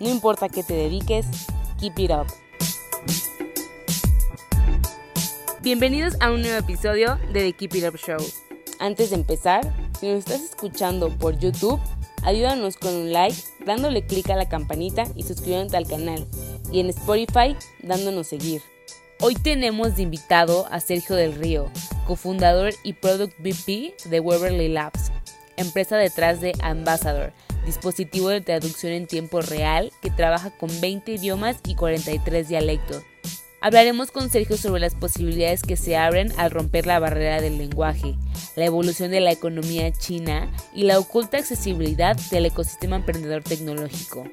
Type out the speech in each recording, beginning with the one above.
No importa qué te dediques, keep it up. Bienvenidos a un nuevo episodio de The Keep It Up Show. Antes de empezar, si nos estás escuchando por YouTube, ayúdanos con un like, dándole clic a la campanita y suscribiéndote al canal. Y en Spotify, dándonos seguir. Hoy tenemos de invitado a Sergio del Río, cofundador y Product VP de Weberly Labs, empresa detrás de Ambassador, dispositivo de traducción en tiempo real que trabaja con 20 idiomas y 43 dialectos Hablaremos con Sergio sobre las posibilidades que se abren al romper la barrera del lenguaje, la evolución de la economía china y la oculta accesibilidad del ecosistema emprendedor tecnológico.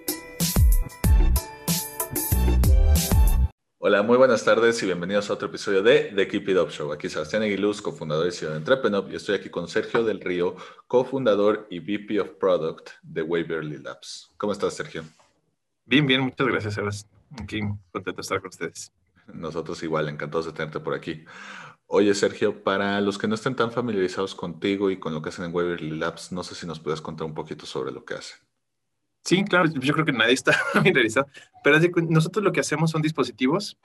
Hola, muy buenas tardes y bienvenidos a otro episodio de The Keep It Up Show. Aquí Sebastián Aguiluz, cofundador y CEO de Entrepreneur, y estoy aquí con Sergio del Río, cofundador y VP of Product de Waverly Labs. ¿Cómo estás, Sergio? Bien, bien, muchas gracias, Sebastián. Aquí contento de estar con ustedes. Nosotros igual, encantados de tenerte por aquí. Oye, Sergio, para los que no estén tan familiarizados contigo y con lo que hacen en Waverly Labs, no sé si nos puedes contar un poquito sobre lo que hacen. Sí, claro, yo creo que nadie está familiarizado, pero nosotros lo que hacemos son dispositivos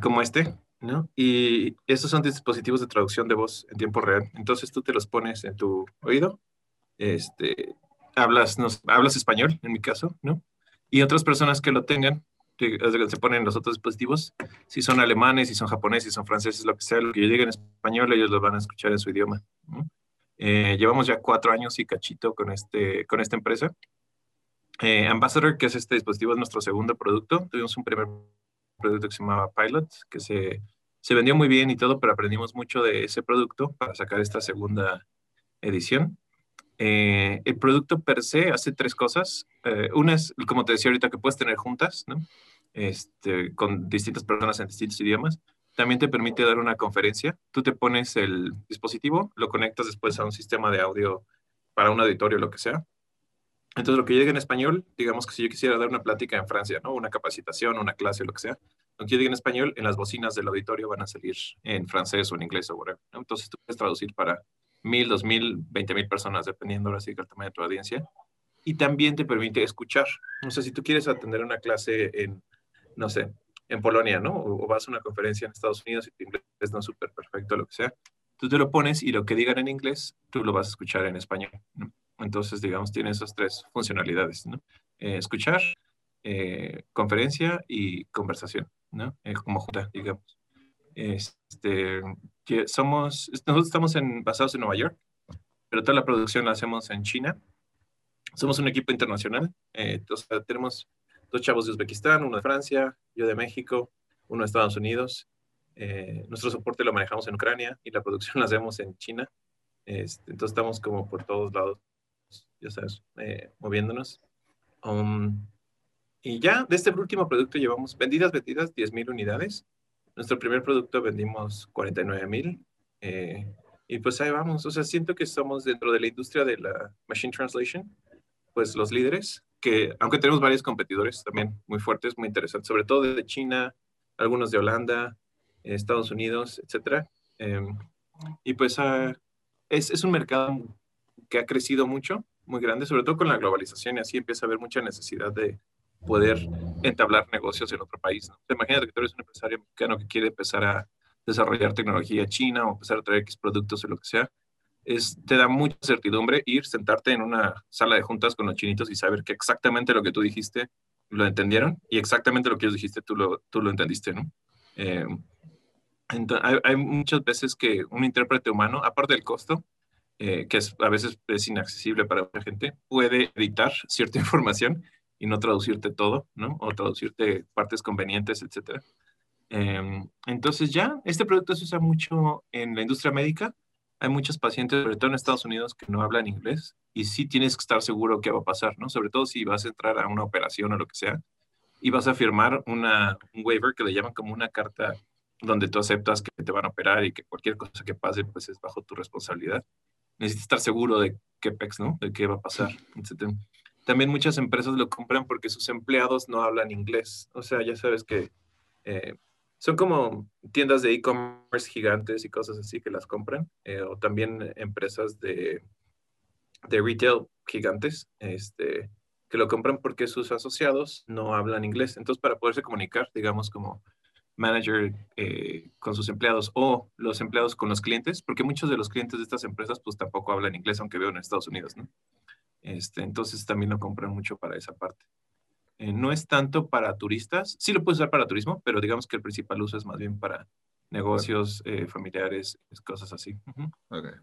como este, ¿no? Y estos son dispositivos de traducción de voz en tiempo real. Entonces tú te los pones en tu oído, este, hablas, nos, hablas español, en mi caso, ¿no? Y otras personas que lo tengan, se ponen los otros dispositivos, si son alemanes, si son japoneses, si son franceses, lo que sea, lo que llegue en español, ellos lo van a escuchar en su idioma. Eh, llevamos ya cuatro años y cachito con, este, con esta empresa. Eh, Ambassador, que es este dispositivo, es nuestro segundo producto. Tuvimos un primer producto que se llamaba Pilot, que se, se vendió muy bien y todo, pero aprendimos mucho de ese producto para sacar esta segunda edición. Eh, el producto per se hace tres cosas. una es, como te decía ahorita, que puedes tener juntas, ¿no? este, con distintas personas en distintos idiomas. También te permite dar una conferencia. Tú te pones el dispositivo, lo conectas después a un sistema de audio para un auditorio, lo que sea. Entonces, lo que llegue en español, digamos que si yo quisiera dar una plática en Francia, ¿no? Una capacitación, una clase, lo que sea, lo que llegue en español, en las bocinas del auditorio van a salir en francés o en inglés o whatever. Entonces, tú puedes traducir para mil, dos mil, veinte mil personas, dependiendo ahora sí del tamaño de tu audiencia. Y también te permite escuchar. No sé, si tú quieres atender una clase en no sé, en Polonia, ¿no? O, vas a una conferencia en Estados Unidos y tu inglés no es súper perfecto, lo que sea. Tú te lo pones y lo que digan en inglés, tú lo vas a escuchar en español. ¿no? Entonces, digamos, tiene esas tres funcionalidades, ¿no? Eh, escuchar, eh, conferencia y conversación, ¿no? Eh, como junta, digamos. Este, que somos, nosotros estamos en, basados en Nueva York, pero toda la producción la hacemos en China. Somos un equipo internacional, entonces tenemos dos chavos de Uzbekistán, uno de Francia, yo de México, uno de Estados Unidos. Eh, nuestro soporte lo manejamos en Ucrania y la producción la hacemos en China. Este, entonces estamos como por todos lados, ya sabes, eh, moviéndonos. Um, y ya de este último producto llevamos vendidas, vendidas 10.000 unidades. Nuestro primer producto vendimos 49.000. Eh, y pues ahí vamos. O sea, siento que estamos dentro de la industria de la Machine Translation, pues los líderes que aunque tenemos varios competidores también muy fuertes, muy interesantes, sobre todo de China, algunos de Holanda, Estados Unidos, etcétera. Em, y pues ah, es, es, un mercado que ha crecido mucho, muy grande, sobre todo con la globalización y así empieza a haber mucha necesidad de poder entablar negocios en otro país. ¿no? Imagínate que tú eres un empresario mexicano que quiere empezar a desarrollar tecnología china o empezar a traer X productos o lo que sea te da mucha certidumbre ir, sentarte en una sala de juntas con los chinitos y saber que exactamente lo que tú dijiste lo entendieron y exactamente lo que ellos dijiste tú lo, tú lo entendiste, ¿no? Eh, hay, muchas veces que un intérprete humano, aparte del costo, eh, que es, a veces es inaccesible para mucha gente, puede editar cierta información y no traducirte todo, ¿no? O traducirte partes convenientes, etcétera. Eh, entonces ya, este producto se usa mucho en la industria médica, hay muchos pacientes, sobre todo en Estados Unidos, que no hablan inglés y sí tienes que estar seguro qué va a pasar, ¿no? Sobre todo si vas a entrar a una operación o lo que sea y vas a firmar una, un waiver que le llaman como una carta donde tú aceptas que te van a operar y que cualquier cosa que pase pues es bajo tu responsabilidad. Necesitas estar seguro de qué pex, ¿no? De qué va a pasar, etc. También muchas empresas lo compran porque sus empleados no hablan inglés. O sea, ya sabes que eh, son como tiendas de e-commerce gigantes y cosas así que las compran, eh, o también empresas de, de retail gigantes, este, que lo compran porque sus asociados no hablan inglés. Entonces, para poderse comunicar, digamos, como manager eh, con sus empleados o los empleados con los clientes, porque muchos de los clientes de estas empresas pues tampoco hablan inglés, aunque veo en Estados Unidos, ¿no? Este, entonces también lo compran mucho para esa parte. Eh, no es tanto para turistas, sí lo puedes usar para turismo, pero digamos que el principal uso es más bien para negocios eh, familiares, cosas así.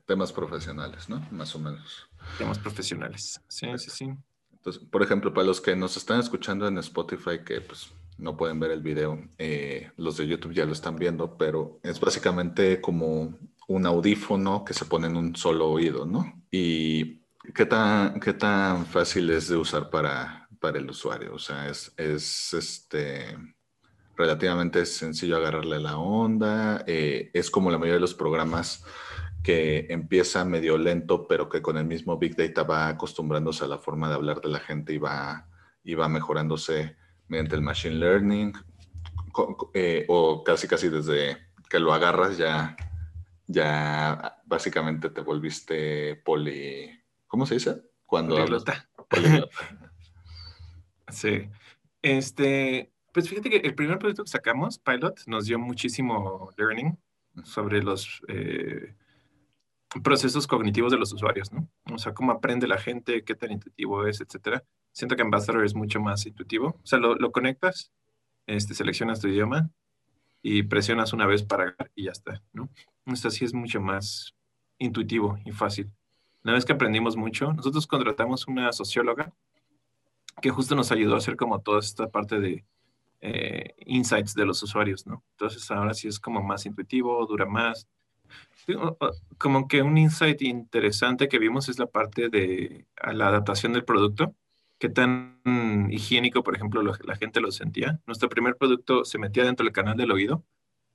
Temas profesionales, ¿no? Más o menos. Temas profesionales, sí, sí, sí. Entonces, por ejemplo, para los que nos están escuchando en Spotify, que pues no pueden ver el video, eh, los de YouTube ya lo están viendo, pero es básicamente como un audífono que se pone en un solo oído, ¿no? Y qué tan, qué tan fácil es de usar para, para el usuario. O sea, es, es este, relativamente sencillo agarrarle la onda. Eh, es como la mayoría de los programas que empieza medio lento, pero que con el mismo Big Data va acostumbrándose a la forma de hablar de la gente y va, y va mejorándose mediante el Machine Learning, eh, o casi casi desde que lo agarras ya, ya básicamente te volviste poli... ¿Cómo se dice? Cuando sí. Este, pues fíjate que el primer proyecto que sacamos, Pilot, nos dio muchísimo learning sobre los... Eh, procesos cognitivos de los usuarios, ¿no? O sea, cómo aprende la gente, qué tan intuitivo es, etcétera. Siento que Ambassador es mucho más intuitivo. O sea, lo, lo conectas, este, seleccionas tu idioma y presionas una vez para y ya está, ¿no? Esto sí es mucho más intuitivo y fácil. Una vez que aprendimos mucho, nosotros contratamos una socióloga que justo nos ayudó a hacer como toda esta parte de eh, insights de los usuarios, ¿no? Entonces ahora sí es como más intuitivo, dura más, como que un insight interesante que vimos es la parte de la adaptación del producto. Qué tan higiénico, por ejemplo, la gente lo sentía. Nuestro primer producto se metía dentro del canal del oído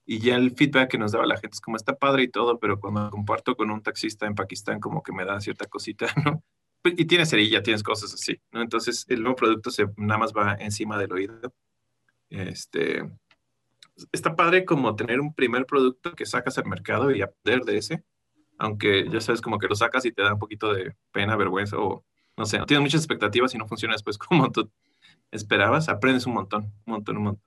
y ya el feedback que nos daba la gente es como está padre y todo, pero cuando comparto con un taxista en Pakistán como que me da cierta cosita, ¿no? Pues, y tienes cerilla, tienes cosas así, ¿no? Entonces el nuevo producto se, nada más va encima del oído. Este, está padre como tener un primer producto que sacas al mercado y aprender de ese, aunque ya sabes como que lo sacas y te da un poquito de pena, vergüenza o no sé, no tienes muchas expectativas y no funciona después como tú esperabas, aprendes un montón, un montón, un montón.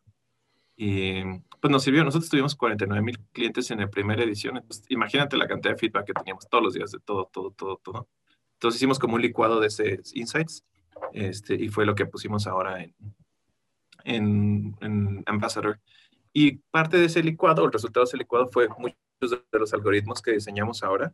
Y pues nos sirvió, nosotros tuvimos 49 mil clientes en la primera edición, entonces imagínate la cantidad de feedback que teníamos todos los días de todo, todo, todo, todo. Entonces hicimos como un licuado de esos insights este, y fue lo que pusimos ahora en, en, en Ambassador. Y parte de ese licuado, el resultado de ese licuado fue muchos de los algoritmos que diseñamos ahora,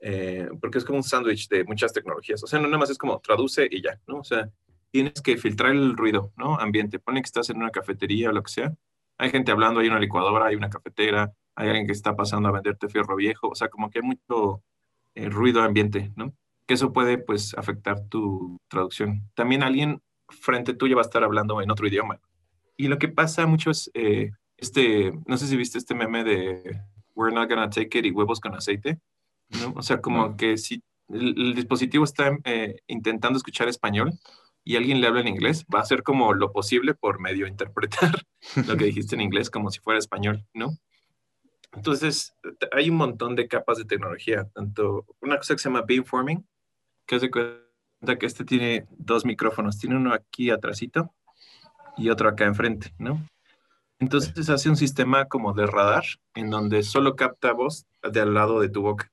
eh, porque es como un sándwich de muchas tecnologías. O sea, no nada más es como traduce y ya, ¿no? O sea, tienes que filtrar el ruido, ¿no? Ambiente. Pone que estás en una cafetería o lo que sea. Hay gente hablando, hay una licuadora, hay una cafetera, hay alguien que está pasando a venderte fierro viejo. O sea, como que hay mucho eh, ruido ambiente, ¿no? Que eso puede, pues, afectar tu traducción. También alguien frente tuyo va a estar hablando en otro idioma. Y lo que pasa mucho es, eh, este, no sé si viste este meme de We're not gonna take it y huevos con aceite, ¿no? O sea, como que si el, dispositivo está eh, intentando escuchar español y alguien le habla en inglés, va a hacer como lo posible por medio interpretar lo que dijiste en inglés como si fuera español, ¿no? Entonces, hay un montón de capas de tecnología, tanto una cosa que se llama beamforming, que hace cuenta que este tiene dos micrófonos, tiene uno aquí atrásito y otro acá enfrente, ¿no? Entonces hace un sistema como de radar en donde solo capta voz de al lado de tu boca.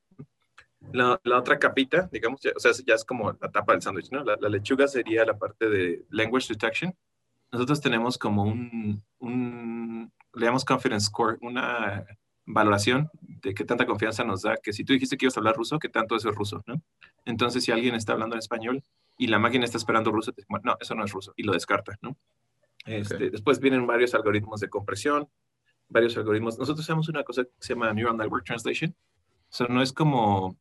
La, otra capita, digamos, o sea, ya es como la tapa del sándwich, ¿no? La, lechuga sería la parte de language detection. Nosotros tenemos como un, un, le llamamos confidence score, una valoración de qué tanta confianza nos da, que si tú dijiste que ibas a hablar ruso, qué tanto eso es ruso, ¿no? Entonces, si alguien está hablando en español y la máquina está esperando ruso, no, eso no es ruso, y lo descarta, ¿no? Este, después vienen varios algoritmos de compresión, varios algoritmos. Nosotros hacemos una cosa que se llama Neural Network Translation, O sea, no es como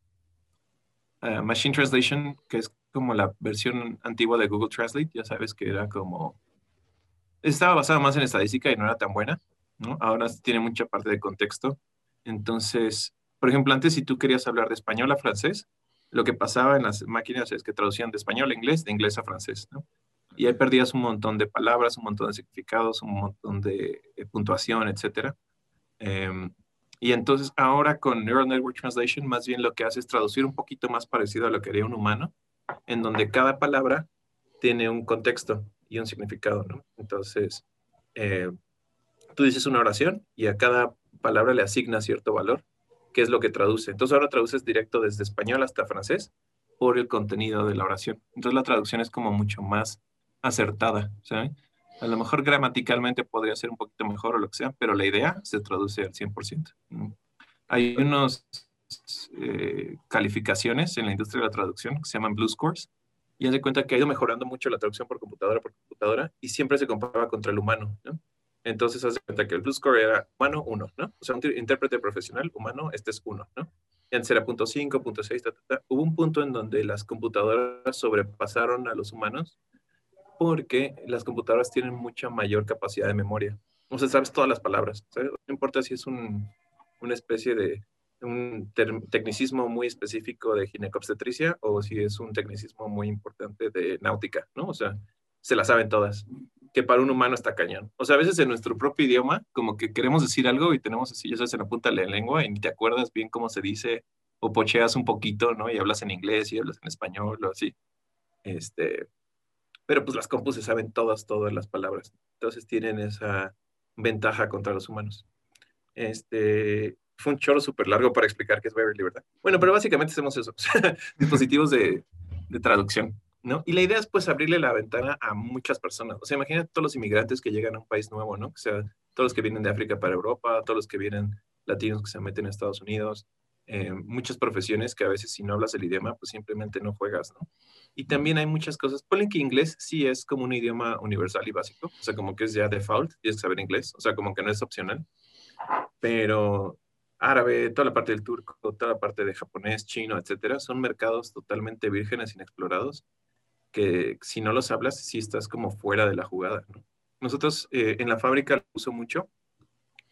eh, Machine Translation, que es como la versión antigua de Google Translate, ya sabes que era como... Estaba basada más en estadística y no era tan buena, ¿no? Ahora tiene mucha parte de contexto. Entonces, por ejemplo, antes si tú querías hablar de español a francés, lo que pasaba en las máquinas es que traducían de español a inglés, de inglés a francés, ¿no? Y ahí perdías un montón de palabras, un montón de significados, un montón de eh, puntuación, etc. Em, y entonces ahora con Neural Network Translation más bien lo que hace es traducir un poquito más parecido a lo que haría un humano, en donde cada palabra tiene un contexto y un significado, ¿no? Entonces, eh, tú dices una oración y a cada palabra le asigna cierto valor, que es lo que traduce. Entonces ahora traduces directo desde español hasta francés por el contenido de la oración. Entonces la traducción es como mucho más acertada, ¿sabes? A lo mejor gramaticalmente podría ser un poquito mejor o lo que sea, pero la idea se traduce al 100%. Hay unas eh, calificaciones en la industria de la traducción que se llaman Blue Scores, y haz de cuenta que ha ido mejorando mucho la traducción por computadora por computadora y siempre se comparaba contra el humano, ¿no? Entonces, haz de cuenta que el Blue Score era humano 1, ¿no? O sea, un intérprete profesional humano, este es 1, ¿no? Y antes era punto 5, punto 6, Hubo un punto en donde las computadoras sobrepasaron a los humanos porque las computadoras tienen mucha mayor capacidad de memoria. O sea, sabes todas las palabras. ¿sabes? No importa si es un, una especie de un tecnicismo muy específico de ginecobstetricia o si es un tecnicismo muy importante de náutica, ¿no? O sea, se la saben todas, que para un humano está cañón. O sea, a veces en nuestro propio idioma, como que queremos decir algo y tenemos así, ya sabes, en la punta de la lengua y ni te acuerdas bien cómo se dice, o pocheas un poquito, ¿no? Y hablas en inglés y hablas en español o así. Este, pero pues las compus saben todas, todas las palabras. Entonces tienen esa ventaja contra los humanos. Este, fue un choro súper largo para explicar qué es Beverly, ¿verdad? Bueno, pero básicamente hacemos eso, dispositivos de, de, traducción, ¿no? Y la idea es pues abrirle la ventana a muchas personas. O sea, imagínate todos los inmigrantes que llegan a un país nuevo, ¿no? O sea, todos los que vienen de África para Europa, todos los que vienen latinos que se meten a Estados Unidos, eh, muchas profesiones que a veces si no hablas el idioma, pues simplemente no juegas, ¿no? Y también hay muchas cosas. Ponen que inglés sí es como un idioma universal y básico, o sea, como que es ya default, tienes que saber inglés, o sea, como que no es opcional. Pero árabe, toda la parte del turco, toda la parte de japonés, chino, etcétera, son mercados totalmente vírgenes, inexplorados, que si no los hablas, sí estás como fuera de la jugada, ¿no? Nosotros eh, en la fábrica lo uso mucho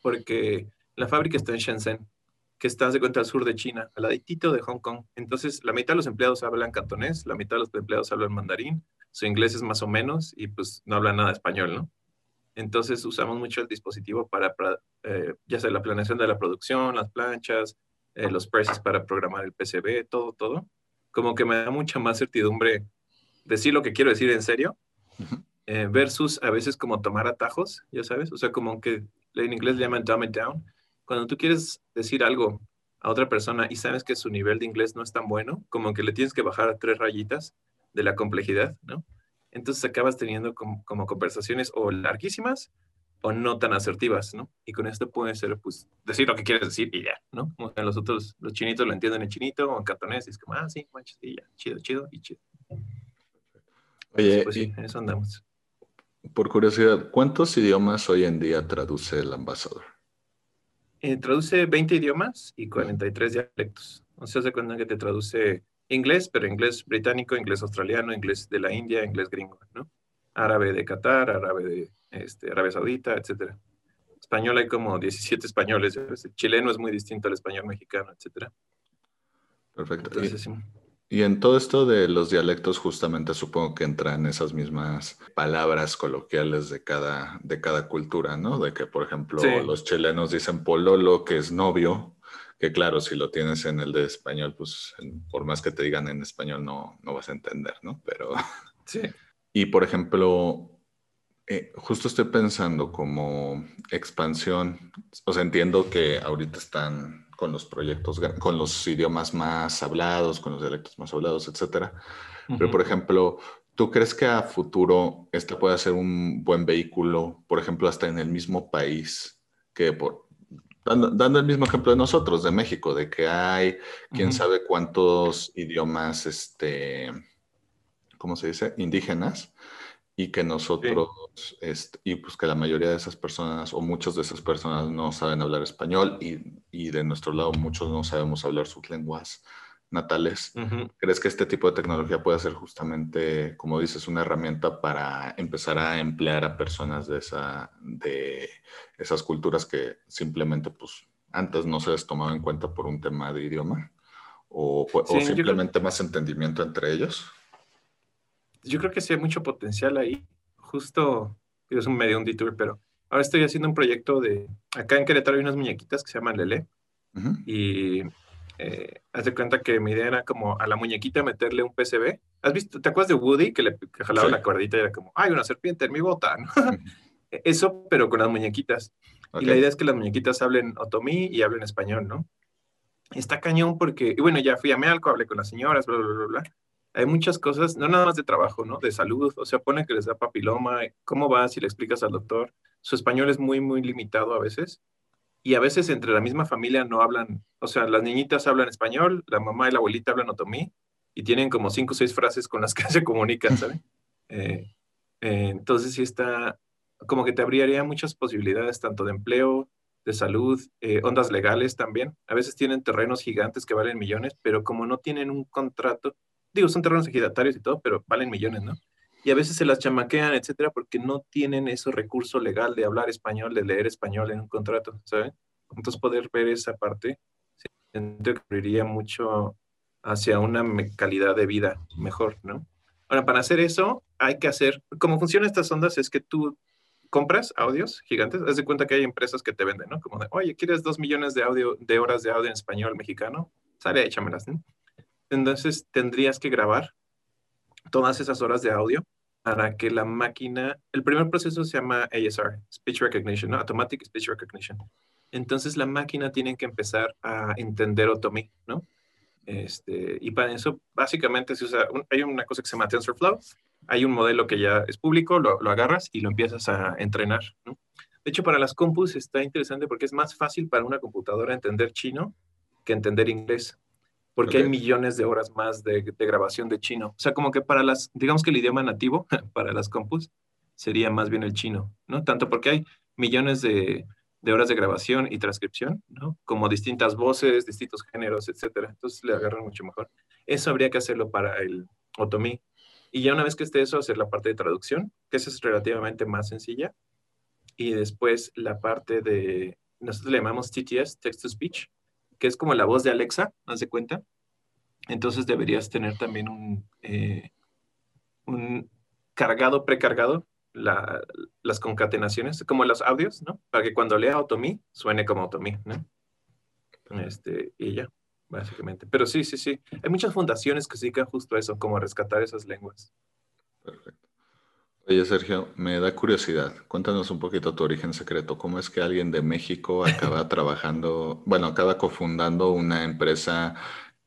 porque la fábrica está en Shenzhen, que está, de cuenta, al sur de China, al ladito de Hong Kong. Entonces, la mitad de los empleados hablan cantonés, la mitad de los empleados hablan mandarín, su inglés es más o menos y pues no hablan nada español, ¿no? Entonces, usamos mucho el dispositivo para, eh, ya sea la planeación de la producción, las planchas, eh, los presses para programar el PCB, todo, todo. Como que me da mucha más certidumbre decir lo que quiero decir en serio, eh, versus a veces como tomar atajos, ya sabes, o sea, como que en inglés le llaman dumb it down, cuando tú quieres decir algo a otra persona y sabes que su nivel de inglés no es tan bueno, como que le tienes que bajar a tres rayitas de la complejidad, ¿no? Entonces acabas teniendo como, conversaciones o larguísimas o no tan asertivas, ¿no? Y con esto puede ser, pues, decir lo que quieres decir y ya, ¿no? Como los otros, los chinitos lo entienden en chinito o en cantonés y es como, ah, sí, manches, y ya, chido, chido y chido. Oye, pues, sí, en eso andamos. Por curiosidad, ¿cuántos idiomas hoy en día traduce el ambasador? Eh, traduce 20 idiomas y 43 dialectos. O sea, se cuenta que te traduce inglés, pero inglés británico, inglés australiano, inglés de la India, inglés gringo, ¿no? Árabe de Qatar, árabe de este, Arabia Saudita, etcétera. Español hay como 17 españoles, el chileno es muy distinto al español mexicano, etcétera. Perfecto. Entonces, sí. Y en todo esto de los dialectos, justamente supongo que entran esas mismas palabras coloquiales de cada, de cada cultura, ¿no? De que, por ejemplo, los chilenos dicen pololo, que es novio, que claro, si lo tienes en el de español, pues por más que te digan en español no, no vas a entender, ¿no? Pero... Sí. Y, por ejemplo, eh, justo estoy pensando como expansión, o sea, entiendo que ahorita están con los proyectos, con los idiomas más hablados, con los dialectos más hablados, etcétera. Pero, por ejemplo, ¿tú crees que a futuro este puede ser un buen vehículo, por ejemplo, hasta en el mismo país, que por, dando, el mismo ejemplo de nosotros, de México, de que hay quién sabe cuántos idiomas, este, ¿cómo se dice? Indígenas. Y que nosotros, este, y pues que la mayoría de esas personas o muchas de esas personas no saben hablar español y, y de nuestro lado muchos no sabemos hablar sus lenguas natales. ¿Crees que este tipo de tecnología puede ser justamente, como dices, una herramienta para empezar a emplear a personas de, esa, de esas culturas que simplemente pues antes no se les tomaba en cuenta por un tema de idioma? ¿O, o simplemente más entendimiento entre ellos? Yo creo que sí hay mucho potencial ahí. Justo, es un medio un detour, pero ahora estoy haciendo un proyecto de, acá en Querétaro hay unas muñequitas que se llaman Lele. Y eh, haz de cuenta que mi idea era como a la muñequita meterle un PCB. ¿Has visto? ¿Te acuerdas de Woody que le jalaba la cuerdita y era como, ay, una serpiente en mi bota? Eso, pero con las muñequitas. Y la idea es que las muñequitas hablen otomí y hablen español, ¿no? Está cañón porque, y bueno, ya fui a Mealco, hablé con las señoras, bla, bla, bla, bla hay muchas cosas, no nada más de trabajo, ¿no? De salud, o sea, pone que les da papiloma, ¿cómo va si le explicas al doctor? Su español es muy, muy limitado a veces. Y a veces entre la misma familia no hablan, o sea, las niñitas hablan español, la mamá y la abuelita hablan otomí, y tienen como cinco o seis frases con las que se comunican, ¿sabes? Eh, eh, entonces sí está, como que te abriría muchas posibilidades, tanto de empleo, de salud, eh, ondas legales también. A veces tienen terrenos gigantes que valen millones, pero como no tienen un contrato, digo, son terrenos ejidatarios y todo, pero valen millones, ¿no? Y a veces se las chamaquean, etcétera, porque no tienen ese recurso legal de hablar español, de leer español en un contrato, ¿saben? Entonces, poder ver esa parte, siento que mucho hacia una calidad de vida mejor, ¿no? Ahora, para hacer eso, hay que hacer, cómo funcionan estas ondas es que tú compras audios gigantes, haz de cuenta que hay empresas que te venden, ¿no? Como de, oye, ¿quieres dos millones de audio, de horas de audio en español mexicano? Sale, échamelas, ¿no? Entonces tendrías que grabar todas esas horas de audio para que la máquina, el primer proceso se llama ASR, Speech Recognition, ¿no? Automatic Speech Recognition. Entonces la máquina tiene que empezar a entender Otomi, ¿no? Este, y para eso básicamente se usa, hay una cosa que se llama TensorFlow, hay un modelo que ya es público, lo, lo agarras y lo empiezas a entrenar, ¿no? De hecho, para las compus está interesante porque es más fácil para una computadora entender chino que entender inglés porque hay millones de horas más de, grabación de chino. O sea, como que para las, digamos que el idioma nativo, para las compus, sería más bien el chino, ¿no? Tanto porque hay millones de, horas de grabación y transcripción, ¿no? Como distintas voces, distintos géneros, etcétera. Entonces le agarran mucho mejor. Eso habría que hacerlo para el otomí. Y ya una vez que esté eso, hacer la parte de traducción, que esa es relativamente más sencilla. Y después la parte de, nosotros le llamamos TTS, Text to Speech, que es como la voz de Alexa, haz de cuenta. Entonces deberías tener también un, eh, un cargado, precargado, las concatenaciones, como los audios, ¿no? Para que cuando lea Automí suene como Automí, ¿no? Este, y ya, básicamente. Pero sí, sí, sí. Hay muchas fundaciones que se dedican justo a eso, como a rescatar esas lenguas. Perfecto. Oye, Sergio, me da curiosidad. Cuéntanos un poquito tu origen secreto. ¿Cómo es que alguien de México acaba trabajando, bueno, acaba cofundando una empresa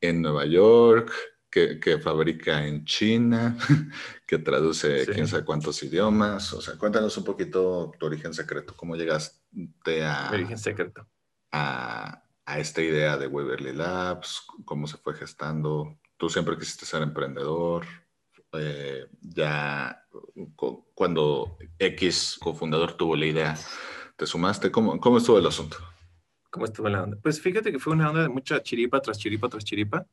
en Nueva York, que, fabrica en China, que traduce quién sabe cuántos idiomas? O sea, cuéntanos un poquito tu origen secreto. ¿Cómo llegaste a... origen secreto. A, a esta idea de Waverly Labs? ¿Cómo se fue gestando? ¿Tú siempre quisiste ser emprendedor? Eh, ya cuando X cofundador tuvo la idea, ¿te sumaste? ¿Cómo, cómo estuvo el asunto? ¿Cómo estuvo la onda? Pues fíjate que fue una onda de mucha chiripa tras chiripa tras chiripa.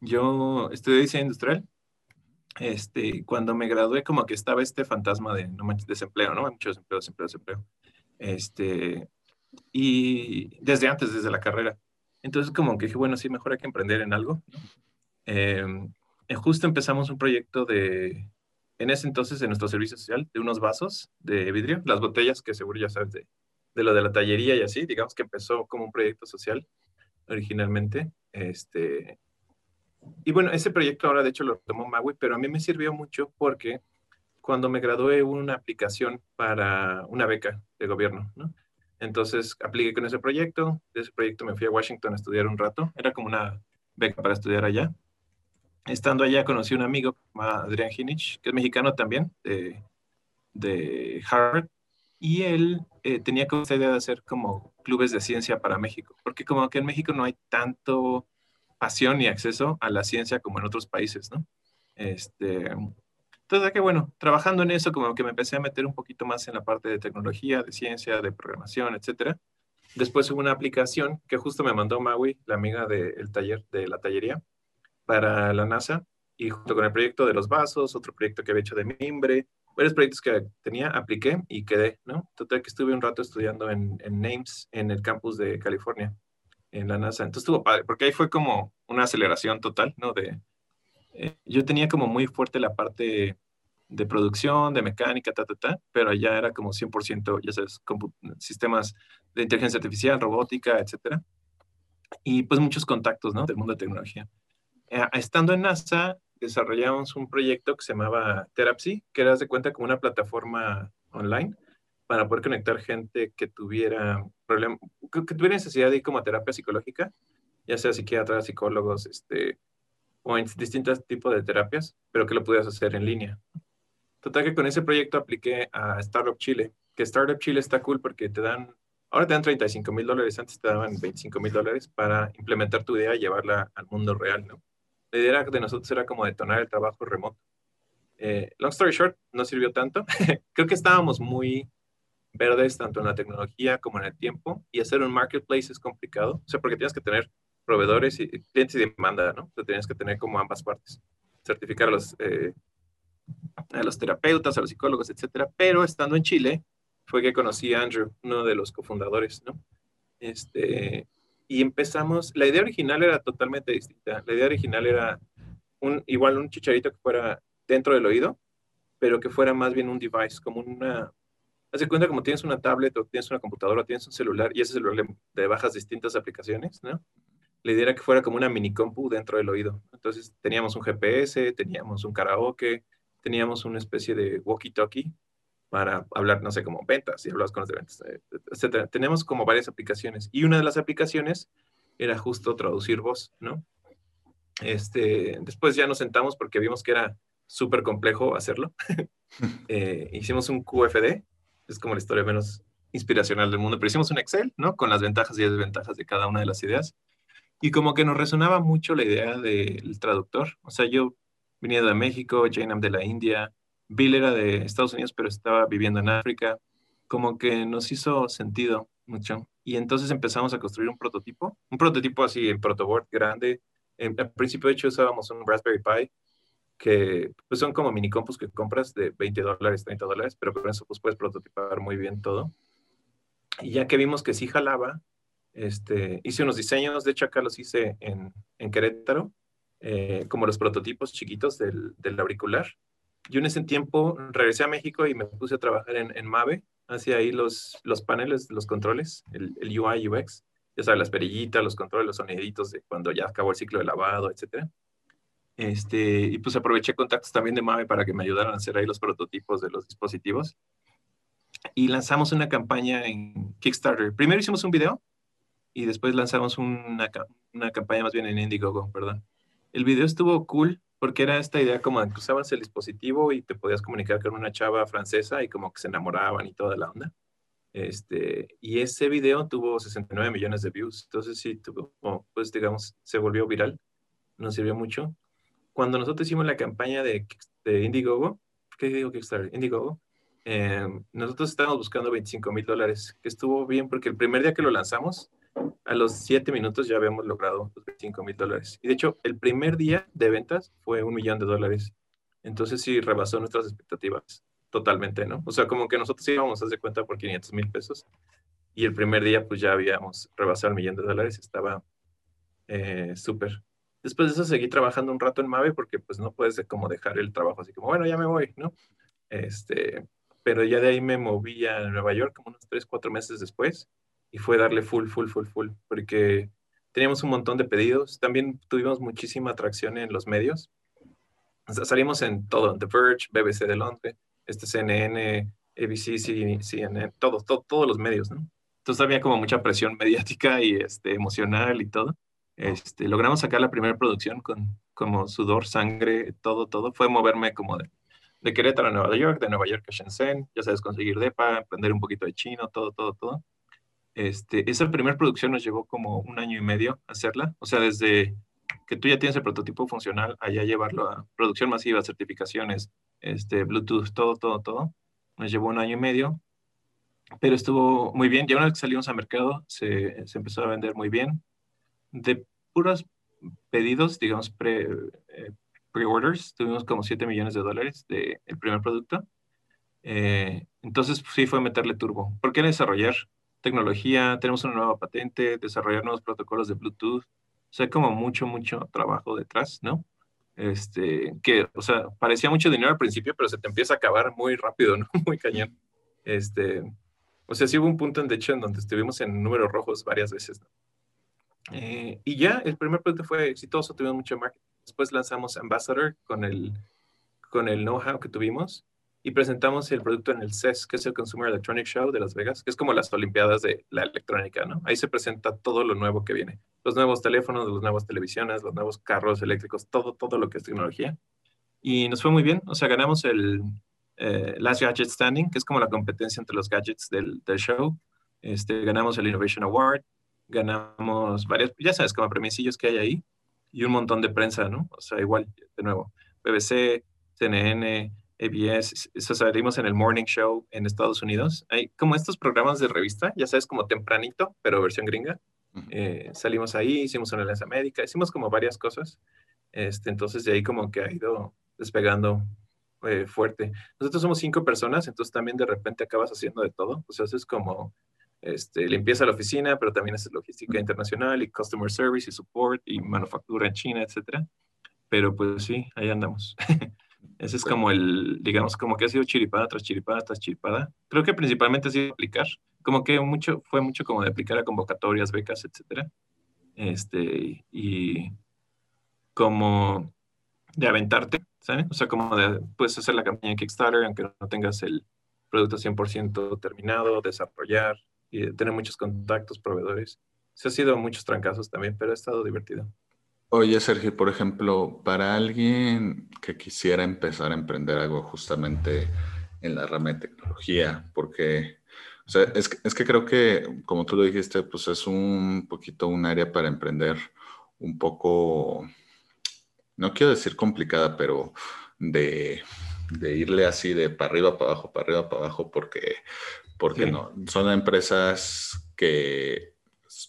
Yo estudié diseño industrial. Este, cuando me gradué, como que estaba este fantasma de no manches, desempleo, ¿no? Mucho desempleo, desempleo, desempleo. Este, y desde antes, desde la carrera. Entonces, como que dije, bueno, sí, mejor hay que emprender en algo. Eh, eh, justo empezamos un proyecto de, en ese entonces, en nuestro servicio social, de unos vasos de vidrio, las botellas que seguro ya sabes de, de lo de la tallería y así, digamos que empezó como un proyecto social originalmente. Este, y bueno, ese proyecto ahora de hecho lo tomó Maui, pero a mí me sirvió mucho porque cuando me gradué hubo una aplicación para una beca de gobierno, ¿no? Entonces apliqué con ese proyecto, de ese proyecto me fui a Washington a estudiar un rato, era como una beca para estudiar allá estando allá conocí a un amigo, Adrián Hinich, que es mexicano también, de, Harvard, y él eh, tenía como esta idea de hacer como clubes de ciencia para México, porque como que en México no hay tanto pasión ni acceso a la ciencia como en otros países, ¿no? Este, Entonces, que bueno, trabajando en eso, como que me empecé a meter un poquito más en la parte de tecnología, de ciencia, de programación, etcétera. Después hubo una aplicación que justo me mandó Maui, la amiga del taller, de la tallería, para la NASA, y junto con el proyecto de los vasos, otro proyecto que había hecho de mimbre, varios proyectos que tenía, apliqué y quedé, ¿no? Total que estuve un rato estudiando en, NAMES, en el campus de California, en la NASA. Entonces estuvo padre, porque ahí fue como una aceleración total, ¿no? De, eh, yo tenía como muy fuerte la parte de producción, de mecánica, ta, ta, ta, pero allá era como 100%, ya sabes, sistemas de inteligencia artificial, robótica, etcétera. Y pues muchos contactos, ¿no? Del mundo de tecnología. Eh, estando en NASA, desarrollamos un proyecto que se llamaba Therapsy, que era, de cuenta, como una plataforma online para poder conectar gente que tuviera problema, que, tuviera necesidad de ir como a terapia psicológica, ya sea psiquiatras, psicólogos, este, o en distintos tipos de terapias, pero que lo pudieras hacer en línea. Total que con ese proyecto apliqué a Startup Chile, que Startup Chile está cool porque te dan, ahora te dan 35 mil dólares, antes te daban 25 mil dólares para implementar tu idea y llevarla al mundo real, ¿no? La idea de nosotros era como detonar el trabajo remoto. Eh, long story short, no sirvió tanto. Creo que estábamos muy verdes tanto en la tecnología como en el tiempo y hacer un marketplace es complicado, o sea, porque tienes que tener proveedores y clientes y demanda, ¿no? O sea, tienes que tener como ambas partes, certificar a los, eh, a los terapeutas, a los psicólogos, etcétera. Pero estando en Chile fue que conocí a Andrew, uno de los cofundadores, ¿no? Este, y empezamos, la idea original era totalmente distinta. La idea original era un, igual un chicharito que fuera dentro del oído, pero que fuera más bien un device, como una... Haz de cuenta como tienes una tablet o tienes una computadora tienes un celular y ese celular le, bajas distintas aplicaciones, ¿no? La idea era que fuera como una mini compu dentro del oído. Entonces teníamos un GPS, teníamos un karaoke, teníamos una especie de walkie-talkie para hablar, no sé, como ventas, y hablabas con los de ventas, eh, etcétera. Tenemos como varias aplicaciones y una de las aplicaciones era justo traducir voz, ¿no? Este, después ya nos sentamos porque vimos que era súper complejo hacerlo. Eh, hicimos un QFD, es como la historia menos inspiracional del mundo, pero hicimos un Excel, ¿no? Con las ventajas y desventajas de cada una de las ideas. Y como que nos resonaba mucho la idea del traductor. O sea, yo venía de México, Jainam de la India, Bill era de Estados Unidos, pero estaba viviendo en África. Como que nos hizo sentido mucho. Y entonces empezamos a construir un prototipo, un prototipo así, el protoboard grande. al principio, de hecho, usábamos un Raspberry Pi, que pues son como mini compus que compras de 20 dólares, 30 dólares, pero con eso pues puedes prototipar muy bien todo. Y ya que vimos que sí jalaba, este, hice unos diseños, de hecho acá los hice en, en Querétaro, eh, como los prototipos chiquitos del, del auricular yo en ese tiempo regresé a México y me puse a trabajar en, en Mave, hacía ahí los, los paneles, los controles, el, UI, UX, ya sabes, las perillitas, los controles, los soniditos de cuando ya acabó el ciclo de lavado, etc. Este, y pues aproveché contactos también de Mave para que me ayudaran a hacer ahí los prototipos de los dispositivos. Y lanzamos una campaña en Kickstarter. Primero hicimos un video y después lanzamos una, una campaña más bien en Indiegogo, perdón. El video estuvo cool porque era esta idea como que usabas el dispositivo y te podías comunicar con una chava francesa y como que se enamoraban y toda la onda. Este, y ese video tuvo 69 millones de views, entonces sí, tuvo, pues digamos, se volvió viral, nos sirvió mucho. Cuando nosotros hicimos la campaña de, de Indiegogo, ¿qué digo Kickstarter? Indiegogo, eh, nosotros estábamos buscando 25 mil dólares, que estuvo bien porque el primer día que lo lanzamos, a los siete minutos ya habíamos logrado los 25 mil dólares. Y de hecho, el primer día de ventas fue un millón de dólares. Entonces sí rebasó nuestras expectativas totalmente, ¿no? O sea, como que nosotros íbamos a hacer cuenta por 500 mil pesos y el primer día pues ya habíamos rebasado el millón de dólares, estaba eh, súper. Después de eso seguí trabajando un rato en Mave porque pues no puedes como dejar el trabajo así como, bueno, ya me voy, ¿no? Este, pero ya de ahí me moví a Nueva York como unos tres, cuatro meses después y fue darle full, full, full, full, porque teníamos un montón de pedidos. También tuvimos muchísima atracción en los medios. salimos en todo, The Verge, BBC de Londres, este CNN, ABC, CNN, todos, todos los medios, ¿no? Entonces había como mucha presión mediática y este, emocional y todo. Este, logramos sacar la primera producción con como sudor, sangre, todo, todo. Fue moverme como de, de Querétaro a Nueva York, de Nueva York a Shenzhen, ya sabes, conseguir DEPA, aprender un poquito de chino, todo, todo, todo. Este, esa primera producción nos llevó como un año y medio hacerla, o sea, desde que tú ya tienes el prototipo funcional, allá llevarlo a producción masiva, certificaciones, este, Bluetooth, todo, todo, todo. Nos llevó un año y medio, pero estuvo muy bien. Ya una vez que salimos al mercado, se, empezó a vender muy bien. De puros pedidos, digamos, eh, pre-orders, tuvimos como 7 millones de dólares del el primer producto. Eh, entonces, sí fue meterle turbo. ¿Por qué desarrollar tecnología? Tenemos una nueva patente, desarrollar nuevos protocolos de Bluetooth. O sea, como mucho, mucho trabajo detrás, ¿no? Este, que, o sea, parecía mucho dinero al principio, pero se te empieza a acabar muy rápido, ¿no? Muy cañón. Este, o sea, sí hubo un punto, de hecho, en donde estuvimos en números rojos varias veces, ¿no? Eh, y ya, el primer producto fue exitoso, tuvimos mucho marketing. Después lanzamos Ambassador con el, con el know-how que tuvimos y presentamos el producto en el CES, que es el Consumer Electronic Show de Las Vegas, que es como las Olimpiadas de la electrónica, ¿no? Ahí se presenta todo lo nuevo que viene. Los nuevos teléfonos, las nuevas televisiones, los nuevos carros eléctricos, todo, todo lo que es tecnología. Y nos fue muy bien, o sea, ganamos el eh, Last Gadget Standing, que es como la competencia entre los gadgets del, del show. Este, ganamos el Innovation Award, ganamos varias, ya sabes, como premisillos que hay ahí, y un montón de prensa, ¿no? O sea, igual, de nuevo, BBC, CNN, ABS, eso salimos en el Morning Show en Estados Unidos. Hay como estos programas de revista, ya sabes, como tempranito, pero versión gringa. Eh, salimos ahí, hicimos una Enlace América, hicimos como varias cosas. Este, entonces de ahí como que ha ido despegando eh, fuerte. Nosotros somos cinco personas, entonces también de repente acabas haciendo de todo. O sea, eso es como este, limpieza la oficina, pero también es logística internacional y customer service y support y manufactura en China, etcétera. Pero pues sí, ahí andamos. Ese es como el, digamos, como que ha sido chiripada tras chiripada tras chiripada. Creo que principalmente ha sido aplicar, como que mucho, fue mucho como de aplicar a convocatorias, becas, etcétera. Este, y como de aventarte, ¿sabes? O sea, como de, puedes hacer la campaña en Kickstarter, aunque no tengas el producto 100% terminado, desarrollar, y tener muchos contactos, proveedores. Se ha sido muchos trancazos también, pero ha estado divertido. Oye, Sergio, por ejemplo, para alguien que quisiera empezar a emprender algo justamente en la rama de tecnología, porque o sea, es, es, que creo que, como tú lo dijiste, pues es un poquito un área para emprender un poco, no quiero decir complicada, pero de, de irle así de para arriba, para abajo, para arriba, para abajo, porque porque sí. no, son empresas que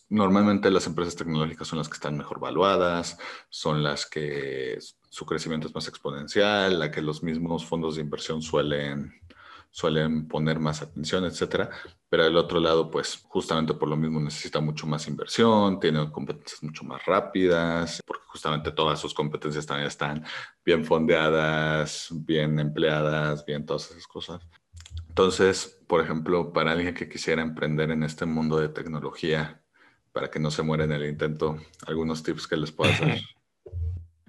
normalmente las empresas tecnológicas son las que están mejor valuadas, son las que su crecimiento es más exponencial, la que los mismos fondos de inversión suelen, suelen poner más atención, etcétera. Pero al otro lado, pues justamente por lo mismo necesita mucho más inversión, tiene competencias mucho más rápidas, porque justamente todas sus competencias también están bien fondeadas, bien empleadas, bien todas esas cosas. Entonces, por ejemplo, para alguien que quisiera emprender en este mundo de tecnología, para que no se muera en el intento, algunos tips que les puedo hacer.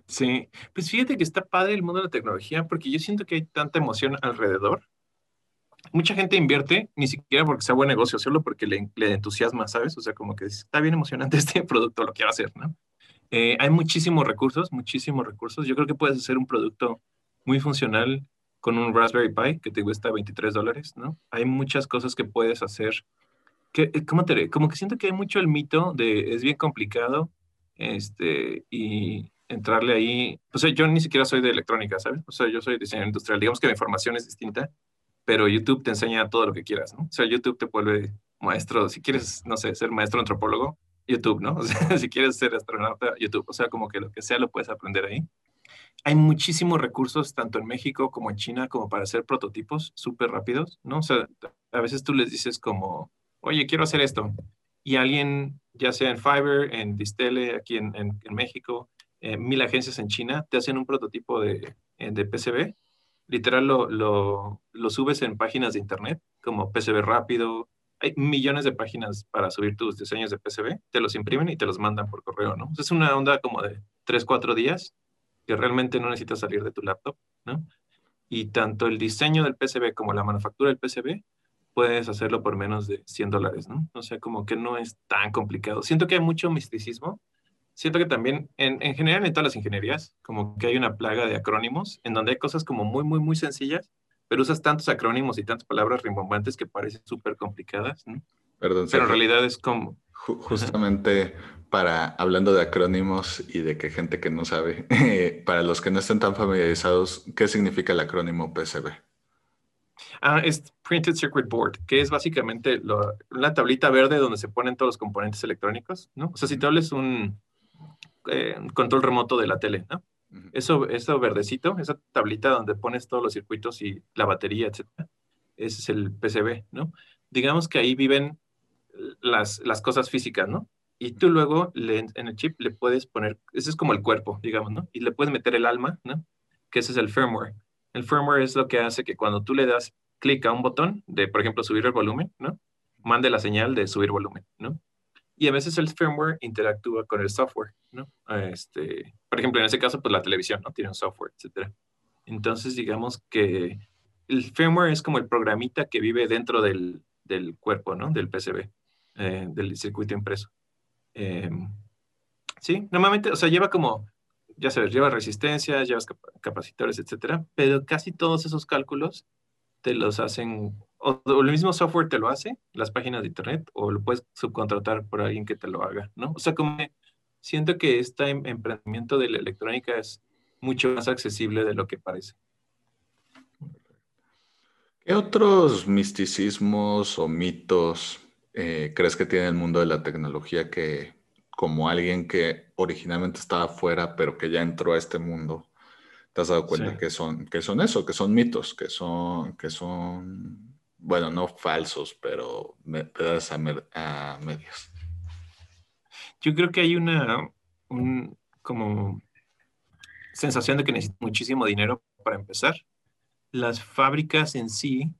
Sí, pues fíjate que está padre el mundo de la tecnología porque yo siento que hay tanta emoción alrededor. Mucha gente invierte, ni siquiera porque sea buen negocio, solo porque le, le entusiasma, ¿sabes? O sea, como que está bien emocionante este producto, lo quiero hacer, ¿no? Eh, hay muchísimos recursos, muchísimos recursos. Yo creo que puedes hacer un producto muy funcional con un Raspberry Pi que te cuesta 23 dólares, ¿no? Hay muchas cosas que puedes hacer. Que, eh, ¿cómo te, como que siento que hay mucho el mito de es bien complicado este, y entrarle ahí. O sea, yo ni siquiera soy de electrónica, ¿sabes? O sea, yo soy diseñador industrial. Digamos que mi formación es distinta, pero YouTube te enseña todo lo que quieras, ¿no? O sea, YouTube te vuelve maestro. Si quieres, no sé, ser maestro antropólogo, YouTube, ¿no? O sea, si quieres ser astronauta, YouTube. O sea, como que lo que sea lo puedes aprender ahí hay muchísimos recursos, tanto en México como en China, como para hacer prototipos súper rápidos, ¿no? O sea, a veces tú les dices como, oye, quiero hacer esto. Y alguien, ya sea en Fiverr, en Distele, aquí en, en, en México, eh, mil agencias en China, te hacen un prototipo de, eh, de PCB. Literal, lo, lo, lo, subes en páginas de internet, como PCB rápido. Hay millones de páginas para subir tus diseños de PCB. Te los imprimen y te los mandan por correo, ¿no? es una onda como de tres, cuatro días que realmente no necesitas salir de tu laptop, ¿no? Y tanto el diseño del PCB como la manufactura del PCB puedes hacerlo por menos de 100 dólares, ¿no? O sea, como que no es tan complicado. Siento que hay mucho misticismo. Siento que también, en, en general, en todas las ingenierías, como que hay una plaga de acrónimos en donde hay cosas como muy, muy, muy sencillas, pero usas tantos acrónimos y tantas palabras rimbombantes que parecen súper complicadas, ¿no? Perdón, pero en realidad es como... Justamente para, hablando de acrónimos y de que gente que no sabe, para los que no estén tan familiarizados, ¿qué significa el acrónimo PCB? Ah, es Printed Circuit Board, que es básicamente una tablita verde donde se ponen todos los componentes electrónicos, ¿no? O sea, si te hables un eh, control remoto de la tele, ¿no? Eso, eso verdecito, esa tablita donde pones todos los circuitos y la batería, etcétera, ese es el PCB, ¿no? Digamos que ahí viven las, las cosas físicas, ¿no? Y tú luego en el chip le puedes poner, ese es como el cuerpo, digamos, ¿no? Y le puedes meter el alma, ¿no? Que ese es el firmware. El firmware es lo que hace que cuando tú le das clic a un botón de, por ejemplo, subir el volumen, ¿no? Mande la señal de subir volumen, ¿no? Y a veces el firmware interactúa con el software, ¿no? Este, por ejemplo, en ese caso, pues la televisión, ¿no? Tiene un software, etcétera. Entonces, digamos que el firmware es como el programita que vive dentro del, del cuerpo, ¿no? Del PCB, eh, del circuito impreso. Em, sí, normalmente, o sea, lleva como, ya sabes, lleva resistencias, lleva capacitores, etcétera, pero casi todos esos cálculos te los hacen, o, el mismo software te lo hace, las páginas de internet, o lo puedes subcontratar por alguien que te lo haga, ¿no? O sea, como siento que este em, emprendimiento de la electrónica es mucho más accesible de lo que parece. ¿Qué otros misticismos o mitos eh, crees que tiene el mundo de la tecnología que como alguien que originalmente estaba fuera, pero que ya entró a este mundo, te has dado cuenta que, son, que son eso, que son mitos, que son, que son, bueno, no falsos, pero pedadas a, a medias? Yo creo que hay una un, como sensación de que necesita muchísimo dinero para empezar. Las fábricas en sí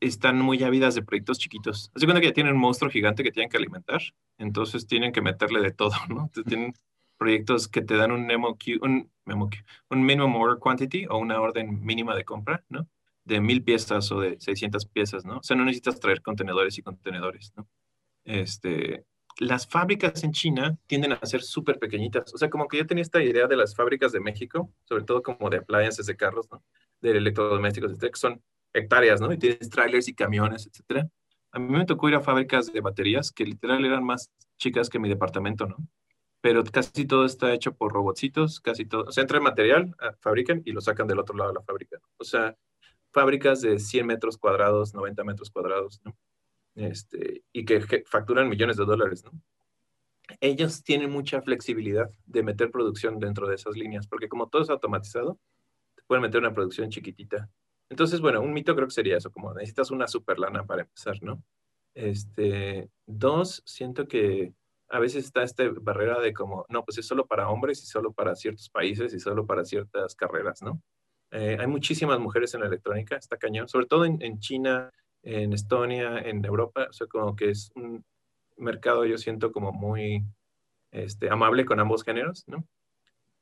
están muy ávidas de proyectos chiquitos. Hace cuenta que ya tienen un monstruo gigante que tienen que alimentar, entonces tienen que meterle de todo, ¿no? Entonces tienen proyectos que te dan un MOQ, un, un minimum order quantity o una orden mínima de compra, ¿no? De mil piezas o de 600 piezas, ¿no? O sea, no necesitas traer contenedores y contenedores, ¿no? Este, las fábricas en China tienden a ser súper pequeñitas. O sea, como que yo tenía esta idea de las fábricas de México, sobre todo como de appliances de carros, ¿no? De electrodomésticos, etcétera, que son hectáreas, ¿no? Y tienes trailers y camiones, etcétera. A mí me tocó ir a fábricas de baterías que literal eran más chicas que mi departamento, ¿no? Pero casi todo está hecho por robotcitos, casi todo. O sea, entra el material, ah, fabrican y lo sacan del otro lado de la fábrica. O sea, fábricas de 100 metros cuadrados, 90 metros cuadrados, ¿no? Este, y que, facturan millones de dólares, ¿no? Ellos tienen mucha flexibilidad de meter producción dentro de esas líneas, porque como todo es automatizado, te pueden meter una producción chiquitita entonces, bueno, un mito creo que sería eso, como necesitas una super lana para empezar, ¿no? Este, dos, siento que a veces está esta barrera de como, no, pues es solo para hombres y solo para ciertos países y solo para ciertas carreras, ¿no? Eh, hay muchísimas mujeres en la electrónica, está cañón, sobre todo en, en, China, en Estonia, en Europa, o sea, como que es un mercado, yo siento como muy este, amable con ambos géneros, ¿no?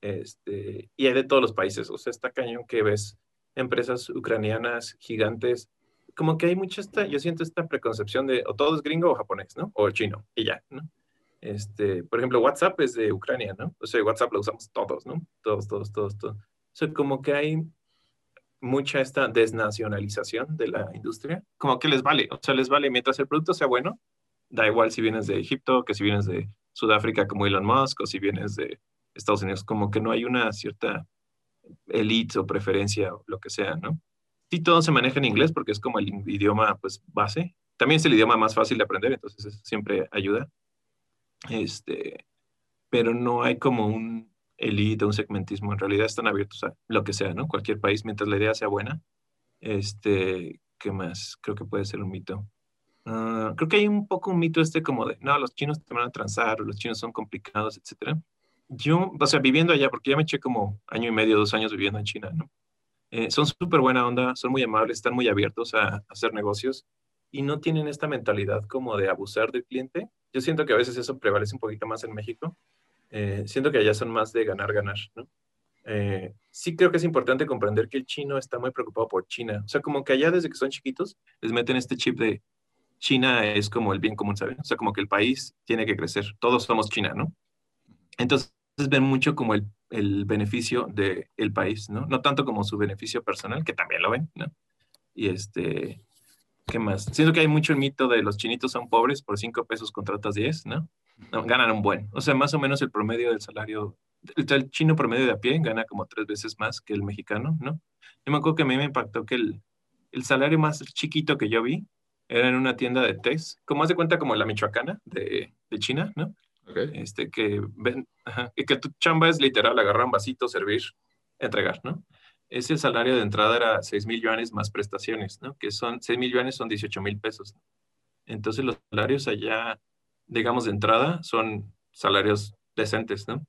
Este, y hay de todos los países, o sea, está cañón que ves empresas ucranianas gigantes, como que hay mucha esta, yo siento esta preconcepción de o todo es gringo o japonés, ¿no? O chino, y ya, ¿no? Este, por ejemplo, WhatsApp es de Ucrania, ¿no? O sea, WhatsApp lo usamos todos, ¿no? Todos, todos, todos, todos. O sea, como que hay mucha esta desnacionalización de la industria, como que les vale, o sea, les vale mientras el producto sea bueno, da igual si vienes de Egipto, que si vienes de Sudáfrica como Elon Musk, o si vienes de Estados Unidos, como que no hay una cierta elite o preferencia o lo que sea, ¿no? Sí, todo se maneja en inglés porque es como el idioma, pues, base. También es el idioma más fácil de aprender, entonces eso siempre ayuda. Este, pero no hay como un elite un segmentismo. En realidad están abiertos a lo que sea, ¿no? Cualquier país, mientras la idea sea buena. Este, ¿qué más? Creo que puede ser un mito. Ah, creo que hay un poco un mito este como de, no, los chinos te van a transar, los chinos son complicados, etcétera yo, o sea, viviendo allá, porque ya me eché como año y medio, dos años viviendo en China, ¿no? Eh, son súper buena onda, son muy amables, están muy abiertos a, hacer negocios y no tienen esta mentalidad como de abusar del cliente. Yo siento que a veces eso prevalece un poquito más en México. Eh, siento que allá son más de ganar, ganar, ¿no? Eh, sí creo que es importante comprender que el chino está muy preocupado por China. O sea, como que allá desde que son chiquitos les meten este chip de China es como el bien común, ¿saben? O sea, como que el país tiene que crecer. Todos somos China, ¿no? Entonces, ven mucho como el, el beneficio del el país, ¿no? No tanto como su beneficio personal, que también lo ven, ¿no? Y este, ¿qué más? Siento que hay mucho el mito de los chinitos son pobres, por cinco pesos contratas 10, ¿no? ganan un buen. O sea, más o menos el promedio del salario, el, chino promedio de a pie gana como tres veces más que el mexicano, ¿no? Yo me acuerdo que a mí me impactó que el, el salario más chiquito que yo vi era en una tienda de test, como hace cuenta como la michoacana de, de China, ¿no? Este, que, ven, que tu chamba es literal agarrar un vasito, servir, entregar, ¿no? Ese salario de entrada era 6 mil yuanes más prestaciones, ¿no? Que son 6 mil yuanes son 18 mil pesos. Entonces los salarios allá, digamos, de entrada son salarios decentes, ¿no?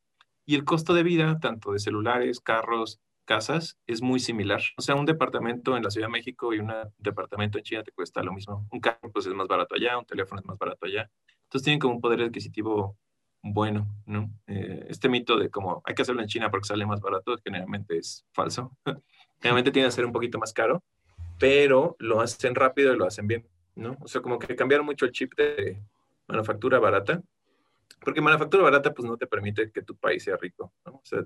Y el costo de vida, tanto de celulares, carros, casas, es muy similar. O sea, un departamento en la Ciudad de México y un departamento en China te cuesta lo mismo. Un carro pues es más barato allá, un teléfono es más barato allá. Entonces tienen como un poder adquisitivo bueno, ¿no? Eh, este mito de como hay que hacerlo en China porque sale más barato, generalmente es falso. generalmente tiene que ser un poquito más caro, pero lo hacen rápido y lo hacen bien, ¿no? O sea, como que cambiaron mucho el chip de manufactura barata, porque manufactura barata pues no te permite que tu país sea rico, ¿no? O sea,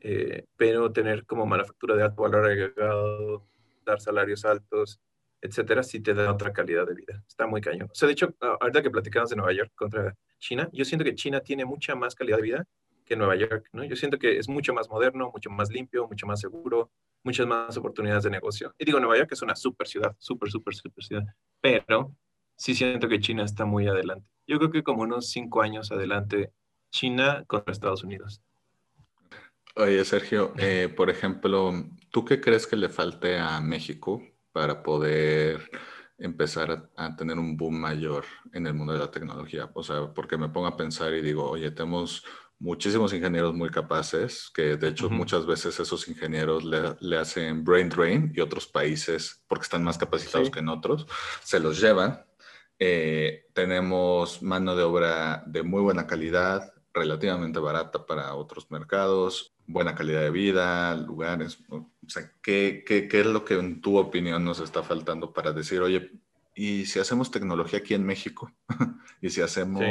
eh, pero tener como manufactura de alto valor agregado, dar salarios altos, etcétera, sí te da otra calidad de vida. Está muy cañón. O sea, de hecho, ahorita que platicamos de Nueva York contra China, yo siento que China tiene mucha más calidad de vida que Nueva York, ¿no? Yo siento que es mucho más moderno, mucho más limpio, mucho más seguro, muchas más oportunidades de negocio. Y digo, Nueva York es una super ciudad, súper, súper, súper ciudad, pero sí siento que China está muy adelante. Yo creo que como unos cinco años adelante, China contra Estados Unidos. Oye, Sergio, eh, por ejemplo, ¿tú qué crees que le falte a México para poder empezar a, tener un boom mayor en el mundo de la tecnología. O sea, porque me pongo a pensar y digo, oye, tenemos muchísimos ingenieros muy capaces, que de hecho muchas veces esos ingenieros le, hacen brain drain y otros países, porque están más capacitados que en otros, se los llevan. Eh, tenemos mano de obra de muy buena calidad, relativamente barata para otros mercados, buena calidad de vida, lugares. O sea, ¿qué, qué, qué es lo que en tu opinión nos está faltando para decir, oye, ¿y si hacemos tecnología aquí en México? ¿Y si hacemos,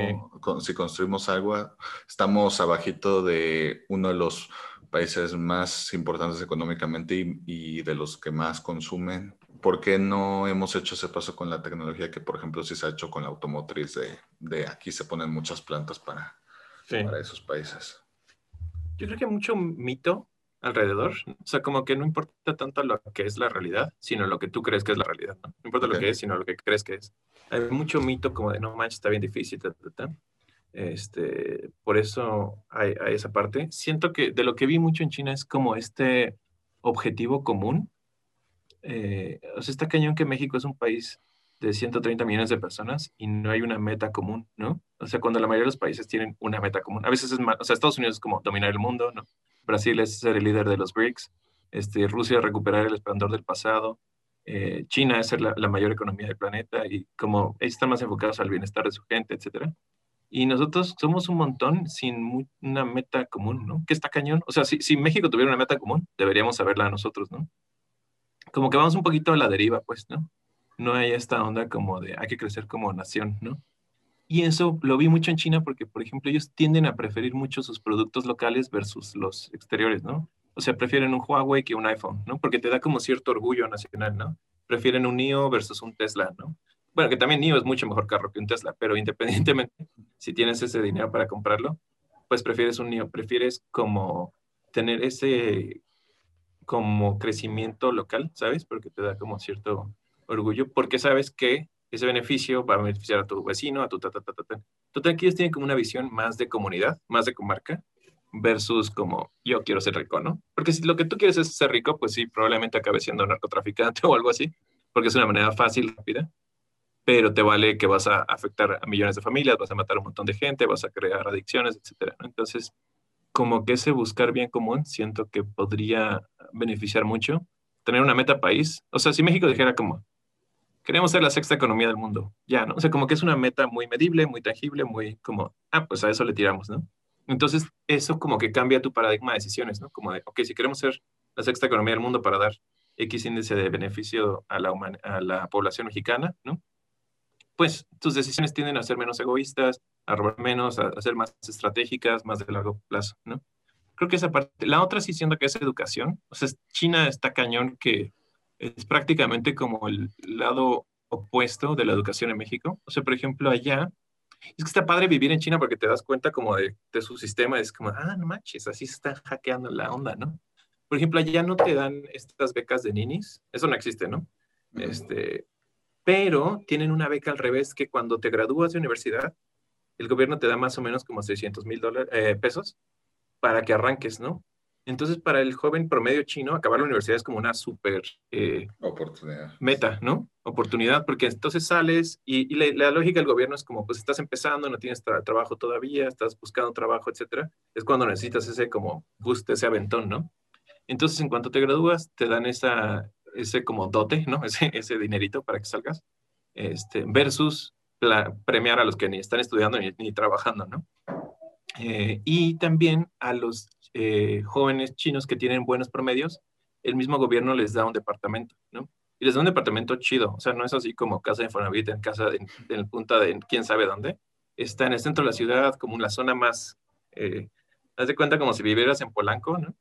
si construimos agua, estamos abajito de uno de los países más importantes económicamente y, y, de los que más consumen? ¿Por qué no hemos hecho ese paso con la tecnología que, por ejemplo, sí se ha hecho con la automotriz de, de aquí se ponen muchas plantas para, para esos países? Yo creo que hay mucho mito alrededor. O sea, como que no importa tanto lo que es la realidad, sino lo que tú crees que es la realidad. No, importa lo que es, sino lo que crees que es. Hay mucho mito como de no manches, está bien difícil. Este, por eso hay, hay, esa parte. Siento que de lo que vi mucho en China es como este objetivo común. Eh, o sea, está cañón que México es un país de 130 millones de personas y no hay una meta común, ¿no? O sea, cuando la mayoría de los países tienen una meta común. A veces es más, o sea, Estados Unidos es como dominar el mundo, ¿no? Brasil es ser el líder de los BRICS, este, Rusia recuperar el esplendor del pasado, eh, China es ser la, mayor economía del planeta y como ellos están más enfocados al bienestar de su gente, etcétera. Y nosotros somos un montón sin una meta común, ¿no? Que está cañón. O sea, si, si México tuviera una meta común, deberíamos saberla nosotros, ¿no? Como que vamos un poquito a la deriva, pues, ¿no? No hay esta onda como de hay que crecer como nación, ¿no? Y eso lo vi mucho en China porque, por ejemplo, ellos tienden a preferir mucho sus productos locales versus los exteriores, ¿no? O sea, prefieren un Huawei que un iPhone, ¿no? Porque te da como cierto orgullo nacional, ¿no? Prefieren un NIO versus un Tesla, ¿no? Bueno, que también NIO es mucho mejor carro que un Tesla, pero independientemente, si tienes ese dinero para comprarlo, pues prefieres un NIO, prefieres como tener ese como crecimiento local, ¿sabes? Porque te da como cierto orgullo porque sabes que ese beneficio va a beneficiar a tu vecino, a tu ta, ta, ta, ta. Entonces aquí ellos tienen como una visión más de comunidad, más de comarca, versus como yo quiero ser rico, ¿no? Porque si lo que tú quieres es ser rico, pues sí, probablemente acabe siendo narcotraficante o algo así, porque es una manera fácil, rápida, pero te vale que vas a afectar a millones de familias, vas a matar a un montón de gente, vas a crear adicciones, etcétera. Entonces, como que ese buscar bien común, siento que podría beneficiar mucho. Tener una meta país, o sea, si México dijera como, queremos ser la sexta economía del mundo, ya, ¿no? O sea, como que es una meta muy medible, muy tangible, muy como, ah, pues a eso le tiramos, ¿no? Entonces, eso como que cambia tu paradigma de decisiones, ¿no? Como de, ok, si queremos ser la sexta economía del mundo para dar X índice de beneficio a la, a la población mexicana, ¿no? Pues tus decisiones tienden a ser menos egoístas, a robar menos, a, ser más estratégicas, más de largo plazo, ¿no? Creo que esa parte. La otra sí siendo que es educación. O sea, China está cañón que es prácticamente como el lado opuesto de la educación en México. O sea, por ejemplo, allá Es que está padre vivir en China porque te das cuenta como de, de su sistema, es como, ah, no manches, así se está hackeando la onda, ¿no? Por ejemplo, allá no te dan estas becas de ninis, eso no existe, ¿no? Este, pero tienen una beca al revés que cuando te gradúas de universidad, el gobierno te da más o menos como 600 mil eh, pesos para que arranques, ¿no? Entonces, para el joven promedio chino, acabar la universidad es como una súper eh, oportunidad. Meta, ¿no? Oportunidad, porque entonces sales y, la, lógica del gobierno es como, pues estás empezando, no tienes trabajo todavía, estás buscando trabajo, etcétera. Es cuando necesitas ese como boost, ese aventón, ¿no? Entonces, en cuanto te gradúas, te dan esa, ese como dote, ¿no? Ese, ese dinerito para que salgas, este, versus premiar a los que ni están estudiando ni, trabajando, ¿no? Eh, y también a los eh, jóvenes chinos que tienen buenos promedios, el mismo gobierno les da un departamento, ¿no? Y les da un departamento chido, o sea, no es así como casa de Infonavit en casa en, el punta de quién sabe dónde. Está en el centro de la ciudad, como en la zona más, eh, haz de cuenta como si vivieras en Polanco, ¿no?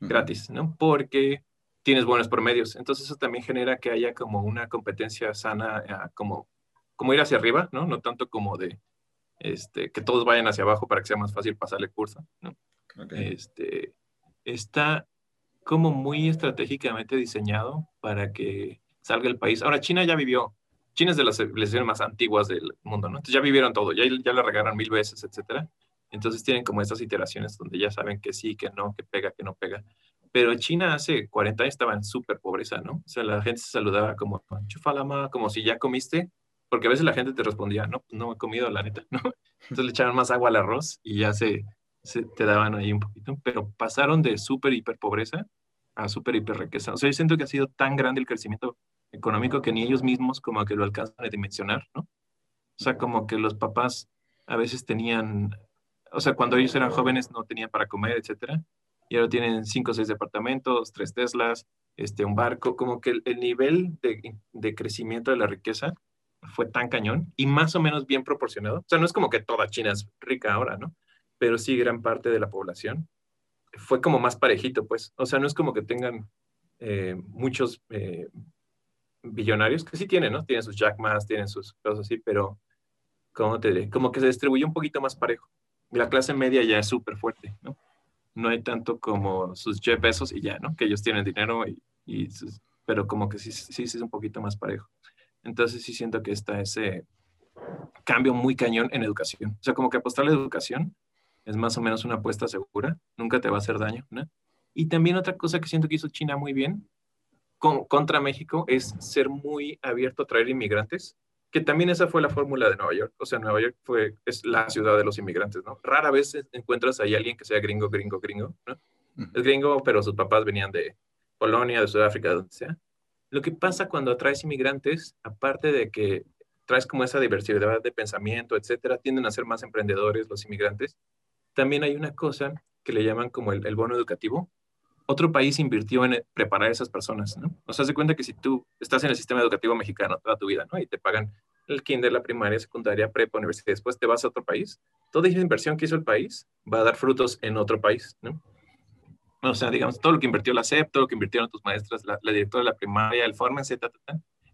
Gratis, ¿no? Porque tienes buenos promedios. Entonces eso también genera que haya como una competencia sana, ah, como, como ir hacia arriba, ¿no? No tanto como de este, que todos vayan hacia abajo para que sea más fácil pasarle curso, ¿no? Este, está como muy estratégicamente diseñado para que salga el país. Ahora, China ya vivió, China es de las civilizaciones más antiguas del mundo, ¿no? Entonces ya vivieron todo, ya, ya le regaron mil veces, etcétera. Entonces tienen como estas iteraciones donde ya saben que sí, que no, que pega, que no pega. Pero China hace 40 años estaba en súper pobreza, ¿no? O sea, la gente se saludaba como, chufalama, como si ya comiste, porque a veces la gente te respondía, no, pues no he comido, la neta, ¿no? Entonces le echaban más agua al arroz y ya se, te daban ahí un poquito, pero pasaron de súper hiper pobreza a súper hiper riqueza. O sea, yo siento que ha sido tan grande el crecimiento económico que ni ellos mismos como que lo alcanzan a dimensionar, ¿no? O sea, como que los papás a veces tenían, o sea, cuando ellos eran jóvenes no tenían para comer, etcétera, y ahora tienen cinco o seis departamentos, tres Teslas, este, un barco, como que el, nivel de, de, crecimiento de la riqueza fue tan cañón y más o menos bien proporcionado. O sea, no es como que toda China es rica ahora, ¿no? Pero sí gran parte de la población. Fue como más parejito, pues. O sea, no es como que tengan eh, muchos eh, billonarios, que sí tienen, ¿no? Tienen sus Jack Mas, tienen sus cosas así, pero ¿cómo te? Como que se distribuye un poquito más parejo. La clase media ya es súper fuerte, ¿no? No hay tanto como sus Jeff Bezos y ya, ¿no? Que ellos tienen dinero, y, pero como que sí, sí, sí es un poquito más parejo. Entonces sí siento que está ese cambio muy cañón en educación. O sea, como que apostar a la educación es más o menos una apuesta segura, nunca te va a hacer daño. ¿no? Y también otra cosa que siento que hizo China muy bien contra México es ser muy abierto a traer inmigrantes, que también esa fue la fórmula de Nueva York. O sea, Nueva York fue, es la ciudad de los inmigrantes, ¿no? Rara vez encuentras ahí alguien que sea gringo, gringo, gringo, ¿no? Es gringo, pero sus papás venían de Polonia, de Sudáfrica, de donde sea. Lo que pasa cuando traes inmigrantes, aparte de que traes como esa diversidad de pensamiento, etcétera, tienden a ser más emprendedores los inmigrantes, también hay una cosa que le llaman como el, bono educativo. Otro país invirtió en preparar a esas personas, ¿no? O sea, se cuenta que si tú estás en el sistema educativo mexicano toda tu vida, ¿no? Y te pagan el kinder, la primaria, secundaria, prepa, universidad, después te vas a otro país, toda esa inversión que hizo el país va a dar frutos en otro país, ¿no? O sea, digamos, todo lo que invirtió la CEP, todo lo que invirtieron tus maestras, la, directora de la primaria, el Formen, etc.,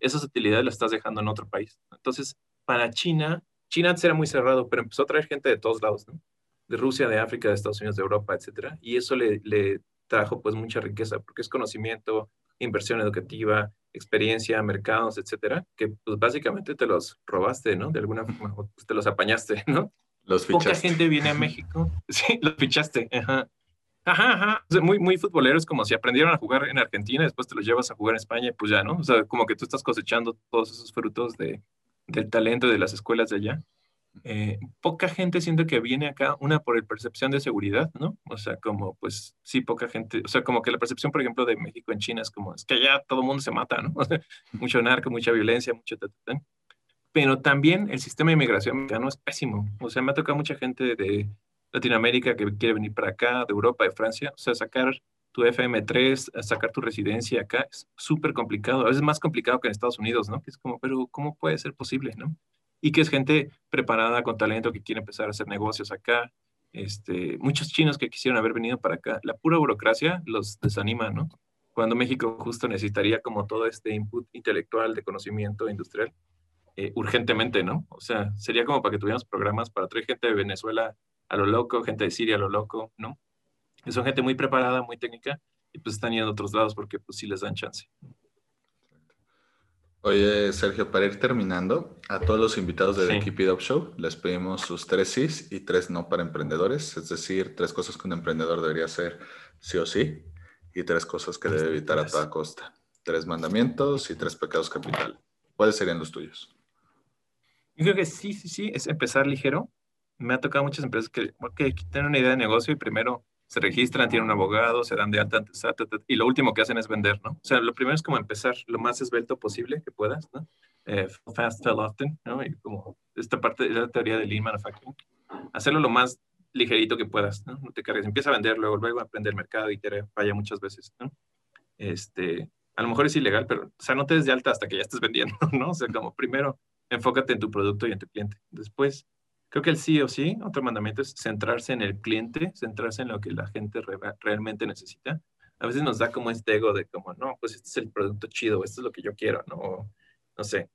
esas utilidades las estás dejando en otro país. Entonces, para China, China antes era muy cerrado, pero empezó a traer gente de todos lados. De Rusia, de África, de Estados Unidos, de Europa, etcétera. Y eso le, le trajo pues mucha riqueza, porque es conocimiento, inversión educativa, experiencia, mercados, etcétera, que pues básicamente te los robaste, ¿no? De alguna forma, pues, te los apañaste, ¿no? Los fichaste. Poca gente viene a México. Sí, los fichaste. Ajá. Ajá, ajá. muy, muy futboleros, como si aprendieron a jugar en Argentina, después te los llevas a jugar en España, pues ya, ¿no? O sea, como que tú estás cosechando todos esos frutos de, del talento de las escuelas de allá. Eh, poca gente siento que viene acá, una por el percepción de seguridad, ¿no? O sea, como pues sí, poca gente, o sea, como que la percepción, por ejemplo, de México en China es como, es que allá todo el mundo se mata, ¿no? mucho narco, mucha violencia, mucho... Pero también el sistema de inmigración mexicano es pésimo. O sea, me ha tocado mucha gente de Latinoamérica que quiere venir para acá, de Europa, de Francia, o sea, sacar tu FM3, sacar tu residencia acá es súper complicado. A veces es más complicado que en Estados Unidos, ¿no? Que es como, pero ¿cómo puede ser posible, no? Y que es gente preparada con talento que quiere empezar a hacer negocios acá. Este, muchos chinos que quisieron haber venido para acá. La pura burocracia los desanima, ¿no? Cuando México justo necesitaría como todo este input intelectual de conocimiento industrial. eh, urgentemente, ¿no? O sea, sería como para que tuviéramos programas para traer gente de Venezuela a lo loco, gente de Siria a lo loco, ¿no? Son gente muy preparada, muy técnica, y pues están yendo a otros lados porque pues sí les dan chance. Oye, Sergio, para ir terminando, a todos los invitados de The Keep It Up Show les pedimos sus tres sís y tres no para emprendedores, es decir, tres cosas que un emprendedor debería hacer sí o sí y tres cosas que debe evitar a toda costa. Tres mandamientos y tres pecados capital. ¿Cuáles serían los tuyos? Yo creo que sí, sí, sí, es empezar ligero. Me ha tocado muchas empresas que, que tienen una idea de negocio y primero se registran, tienen un abogado, se dan de alta y lo último que hacen es vender, ¿no? O sea, lo primero es como empezar lo más esbelto posible que puedas, ¿no? Eh, fast, fail often, ¿no? Y como esta parte de la teoría de Lean Manufacturing, hacerlo lo más ligerito que puedas, ¿no? No te cargues, empieza a vender, luego, luego aprender el mercado y te falla muchas veces, ¿no? Este, a lo mejor es ilegal, pero, o sea, no te des de alta hasta que ya estés vendiendo, ¿no? O sea, como primero enfócate en tu producto y en tu cliente. Después, Creo que el sí o sí, otro mandamiento es centrarse en el cliente, centrarse en lo que la gente realmente necesita. A veces nos da como este ego de como, no, pues este es el producto chido, esto es lo que yo quiero, ¿no? no sé,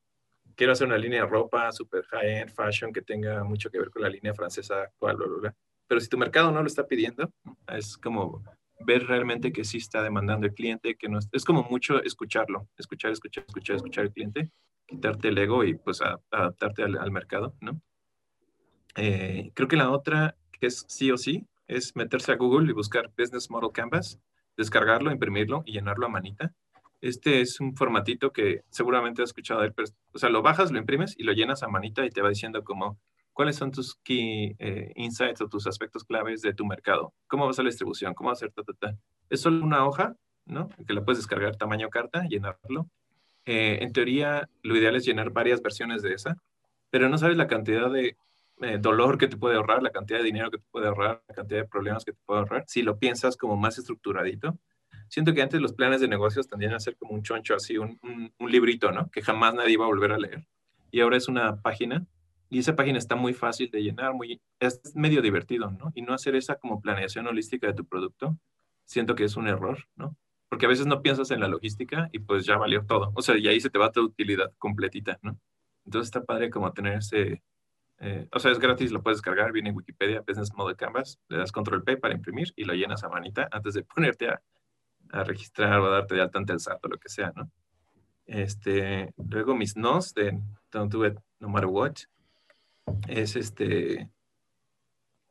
quiero hacer una línea de ropa super high-end fashion que tenga mucho que ver con la línea francesa actual, bla, bla, bla. Pero si tu mercado no lo está pidiendo, es como ver realmente que sí está demandando el cliente, que no es, como mucho escucharlo, escuchar, escuchar, escuchar, escuchar al cliente, quitarte el ego y pues adaptarte al, al mercado, ¿no? Eh, creo que la otra, que es sí o sí, es meterse a Google y buscar Business Model Canvas, descargarlo, imprimirlo y llenarlo a manita. Este es un formatito que seguramente has escuchado de él, pero, o sea, lo bajas, lo imprimes y lo llenas a manita y te va diciendo como cuáles son tus key eh, insights o tus aspectos claves de tu mercado, cómo va a la distribución, cómo a ser, ta, ta, ta. Es solo una hoja, ¿no? Que la puedes descargar tamaño carta, llenarlo. Eh, en teoría, lo ideal es llenar varias versiones de esa, pero no sabes la cantidad de eh, dolor que te puede ahorrar, la cantidad de dinero que te puede ahorrar, la cantidad de problemas que te puede ahorrar, si lo piensas como más estructuradito. Siento que antes los planes de negocios tendían a ser como un choncho así, un, un, librito, ¿no? Que jamás nadie iba a volver a leer. Y ahora es una página y esa página está muy fácil de llenar, muy, es medio divertido, ¿no? Y no hacer esa como planeación holística de tu producto, siento que es un error, ¿no? Porque a veces no piensas en la logística y pues ya valió todo. O sea, y ahí se te va tu utilidad completita, ¿no? Entonces está padre como tener ese, eh, o sea, es gratis, lo puedes descargar, viene en Wikipedia, Business Model Canvas, le das Control P para imprimir y lo llenas a manita antes de ponerte a, a registrar o a darte de alta ante el SAT o lo que sea, ¿no? Este, luego mis nos de Don't Do It No Matter What es este.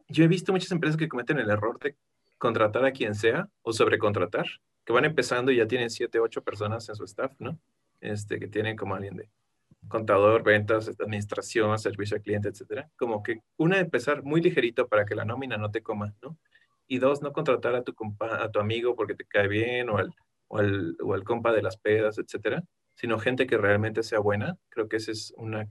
Yo he visto muchas empresas que cometen el error de contratar a quien sea o sobrecontratar, que van empezando y ya tienen 7, 8 personas en su staff, ¿no? Este, que tienen como alguien de contador, ventas, administración, servicio al cliente, etcétera. Como que una, empezar muy ligerito para que la nómina no te coma, ¿no? Y dos, no contratar a tu, compa, a tu amigo porque te cae bien o al, o, al, o al compa de las pedas, etcétera, sino gente que realmente sea buena. Creo que esa es una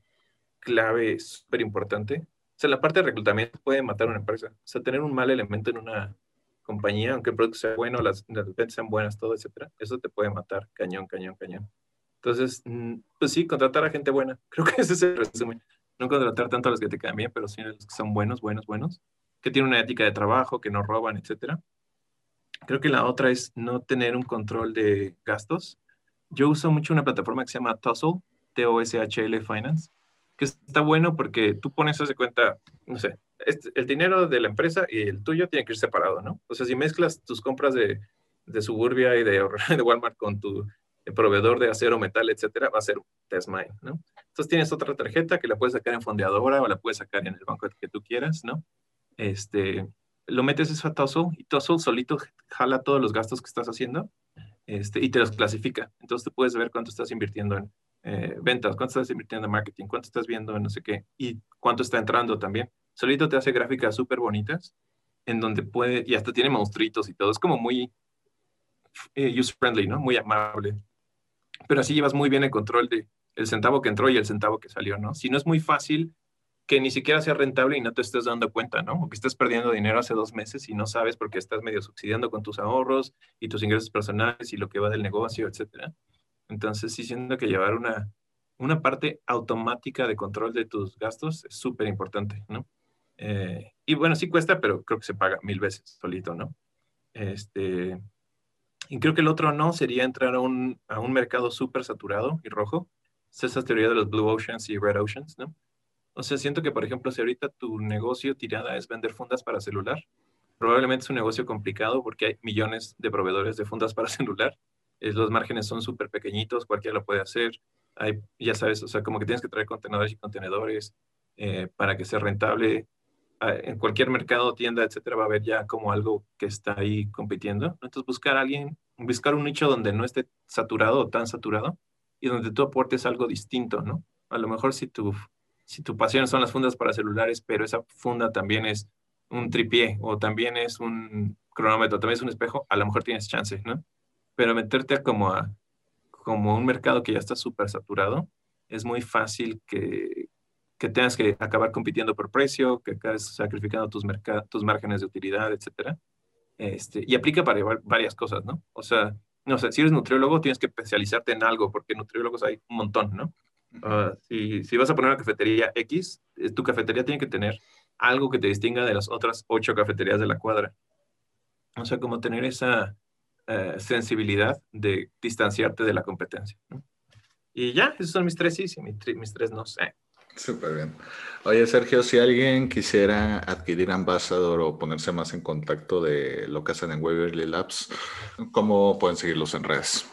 clave súper importante. O sea, la parte de reclutamiento puede matar una empresa. O sea, tener un mal elemento en una compañía, aunque el producto sea bueno, las, las ventas sean buenas, todo, etcétera, eso te puede matar cañón, cañón, cañón. Entonces, mm, pues sí, contratar a gente buena. Creo que ese es el resumen. No contratar tanto a los que te caen bien, pero sí a los que son buenos, buenos, buenos, que tienen una ética de trabajo, que no roban, etcétera. Creo que la otra es no tener un control de gastos. Yo uso mucho una plataforma que se llama Tussle, T-O-S-H-L Finance, que está bueno porque tú pones ese cuenta, no sé, este, el dinero de la empresa y el tuyo tiene que ir separado, ¿no? O sea, si mezclas tus compras de, de Suburbia y de, de Walmart con tu el proveedor de acero, metal, etcétera, va a ser Testmine, ¿no? Entonces tienes otra tarjeta que la puedes sacar en fondeadora o la puedes sacar en el banco que tú quieras, ¿no? Este, lo metes eso a Tussle y Tussle solito jala todos los gastos que estás haciendo este, y te los clasifica. Entonces tú puedes ver cuánto estás invirtiendo en eh, ventas, cuánto estás invirtiendo en marketing, cuánto estás viendo en no sé qué y cuánto está entrando también. Solito te hace gráficas súper bonitas en donde puede, y hasta tiene monstruitos y todo. Es como muy eh, user-friendly, ¿no? Muy amable pero así llevas muy bien el control de el centavo que entró y el centavo que salió, ¿no? Si no es muy fácil que ni siquiera sea rentable y no te estés dando cuenta, ¿no? O que estés perdiendo dinero hace dos meses y no sabes porque estás medio subsidiando con tus ahorros y tus ingresos personales y lo que va del negocio, etcétera. Entonces, sí, siento que llevar una, una parte automática de control de tus gastos es súper importante, ¿no? Eh, y bueno, sí cuesta, pero creo que se paga mil veces solito, ¿no? Este, y creo que el otro no sería entrar a un, a un mercado súper saturado y rojo es esa teoría de los Blue Oceans y Red Oceans, ¿no? O sea, siento que, por ejemplo, si ahorita tu negocio tirada es vender fundas para celular, probablemente es un negocio complicado porque hay millones de proveedores de fundas para celular. los márgenes son súper pequeñitos, cualquiera lo puede hacer. Hay, ya sabes, o sea, como que tienes que traer contenedores y contenedores eh, para que sea rentable. En cualquier mercado, tienda, etcétera, va a haber ya como algo que está ahí compitiendo. Entonces, buscar a alguien, buscar un nicho donde no esté saturado o tan saturado y donde tú aportes algo distinto, ¿no? A lo mejor si tu, si tu pasión son las fundas para celulares, pero esa funda también es un tripié o también es un cronómetro, también es un espejo, a lo mejor tienes chance, ¿no? Pero meterte como a como un mercado que ya está súper saturado, es muy fácil que, que, tengas que acabar compitiendo por precio, que acabes sacrificando tus, tus márgenes de utilidad, etcétera. Este, y aplica para varias cosas, ¿no? O sea, no sé, si eres nutriólogo, tienes que especializarte en algo, porque nutriólogos hay un montón, ¿no? Uh, si, si, vas a poner una cafetería X, eh, tu cafetería tiene que tener algo que te distinga de las otras ocho cafeterías de la cuadra. O sea, como tener esa uh, sensibilidad de distanciarte de la competencia. ¿no? Y ya, esos son mis tres sí y mis, mis tres no sé. Súper bien. Oye, Sergio, si alguien quisiera adquirir Ambassador o ponerse más en contacto de lo que hacen en Waverly Labs, ¿cómo pueden seguirlos en redes?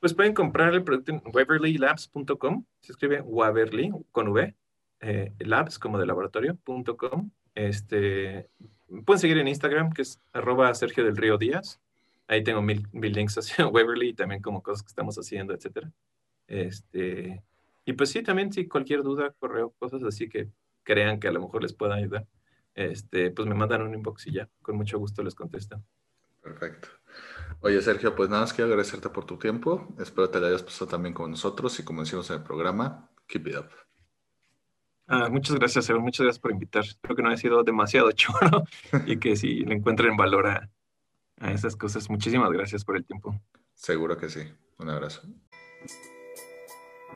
Pues pueden comprar el producto en waverlylabs.com, se escribe Waverly con V, eh, labs como de laboratorio.com. Este, pueden seguir en Instagram, que es arroba Sergio del Río Díaz. Ahí tengo mil, mil links hacia Waverly y también como cosas que estamos haciendo, etcétera. Este, y pues sí, también si cualquier duda, correo, cosas así que crean que a lo mejor les pueda ayudar, este, pues me mandan un inbox y ya, con mucho gusto les contesto. Perfecto. Oye, Sergio, pues nada más quiero agradecerte por tu tiempo. Espero te la hayas pasado también con nosotros y como decimos en el programa, keep it up. Ah, muchas gracias, Eva. Muchas gracias por invitar. Espero que no haya sido demasiado choro y que si le encuentren valor a, a esas cosas. Muchísimas gracias por el tiempo. Seguro que sí. Un abrazo.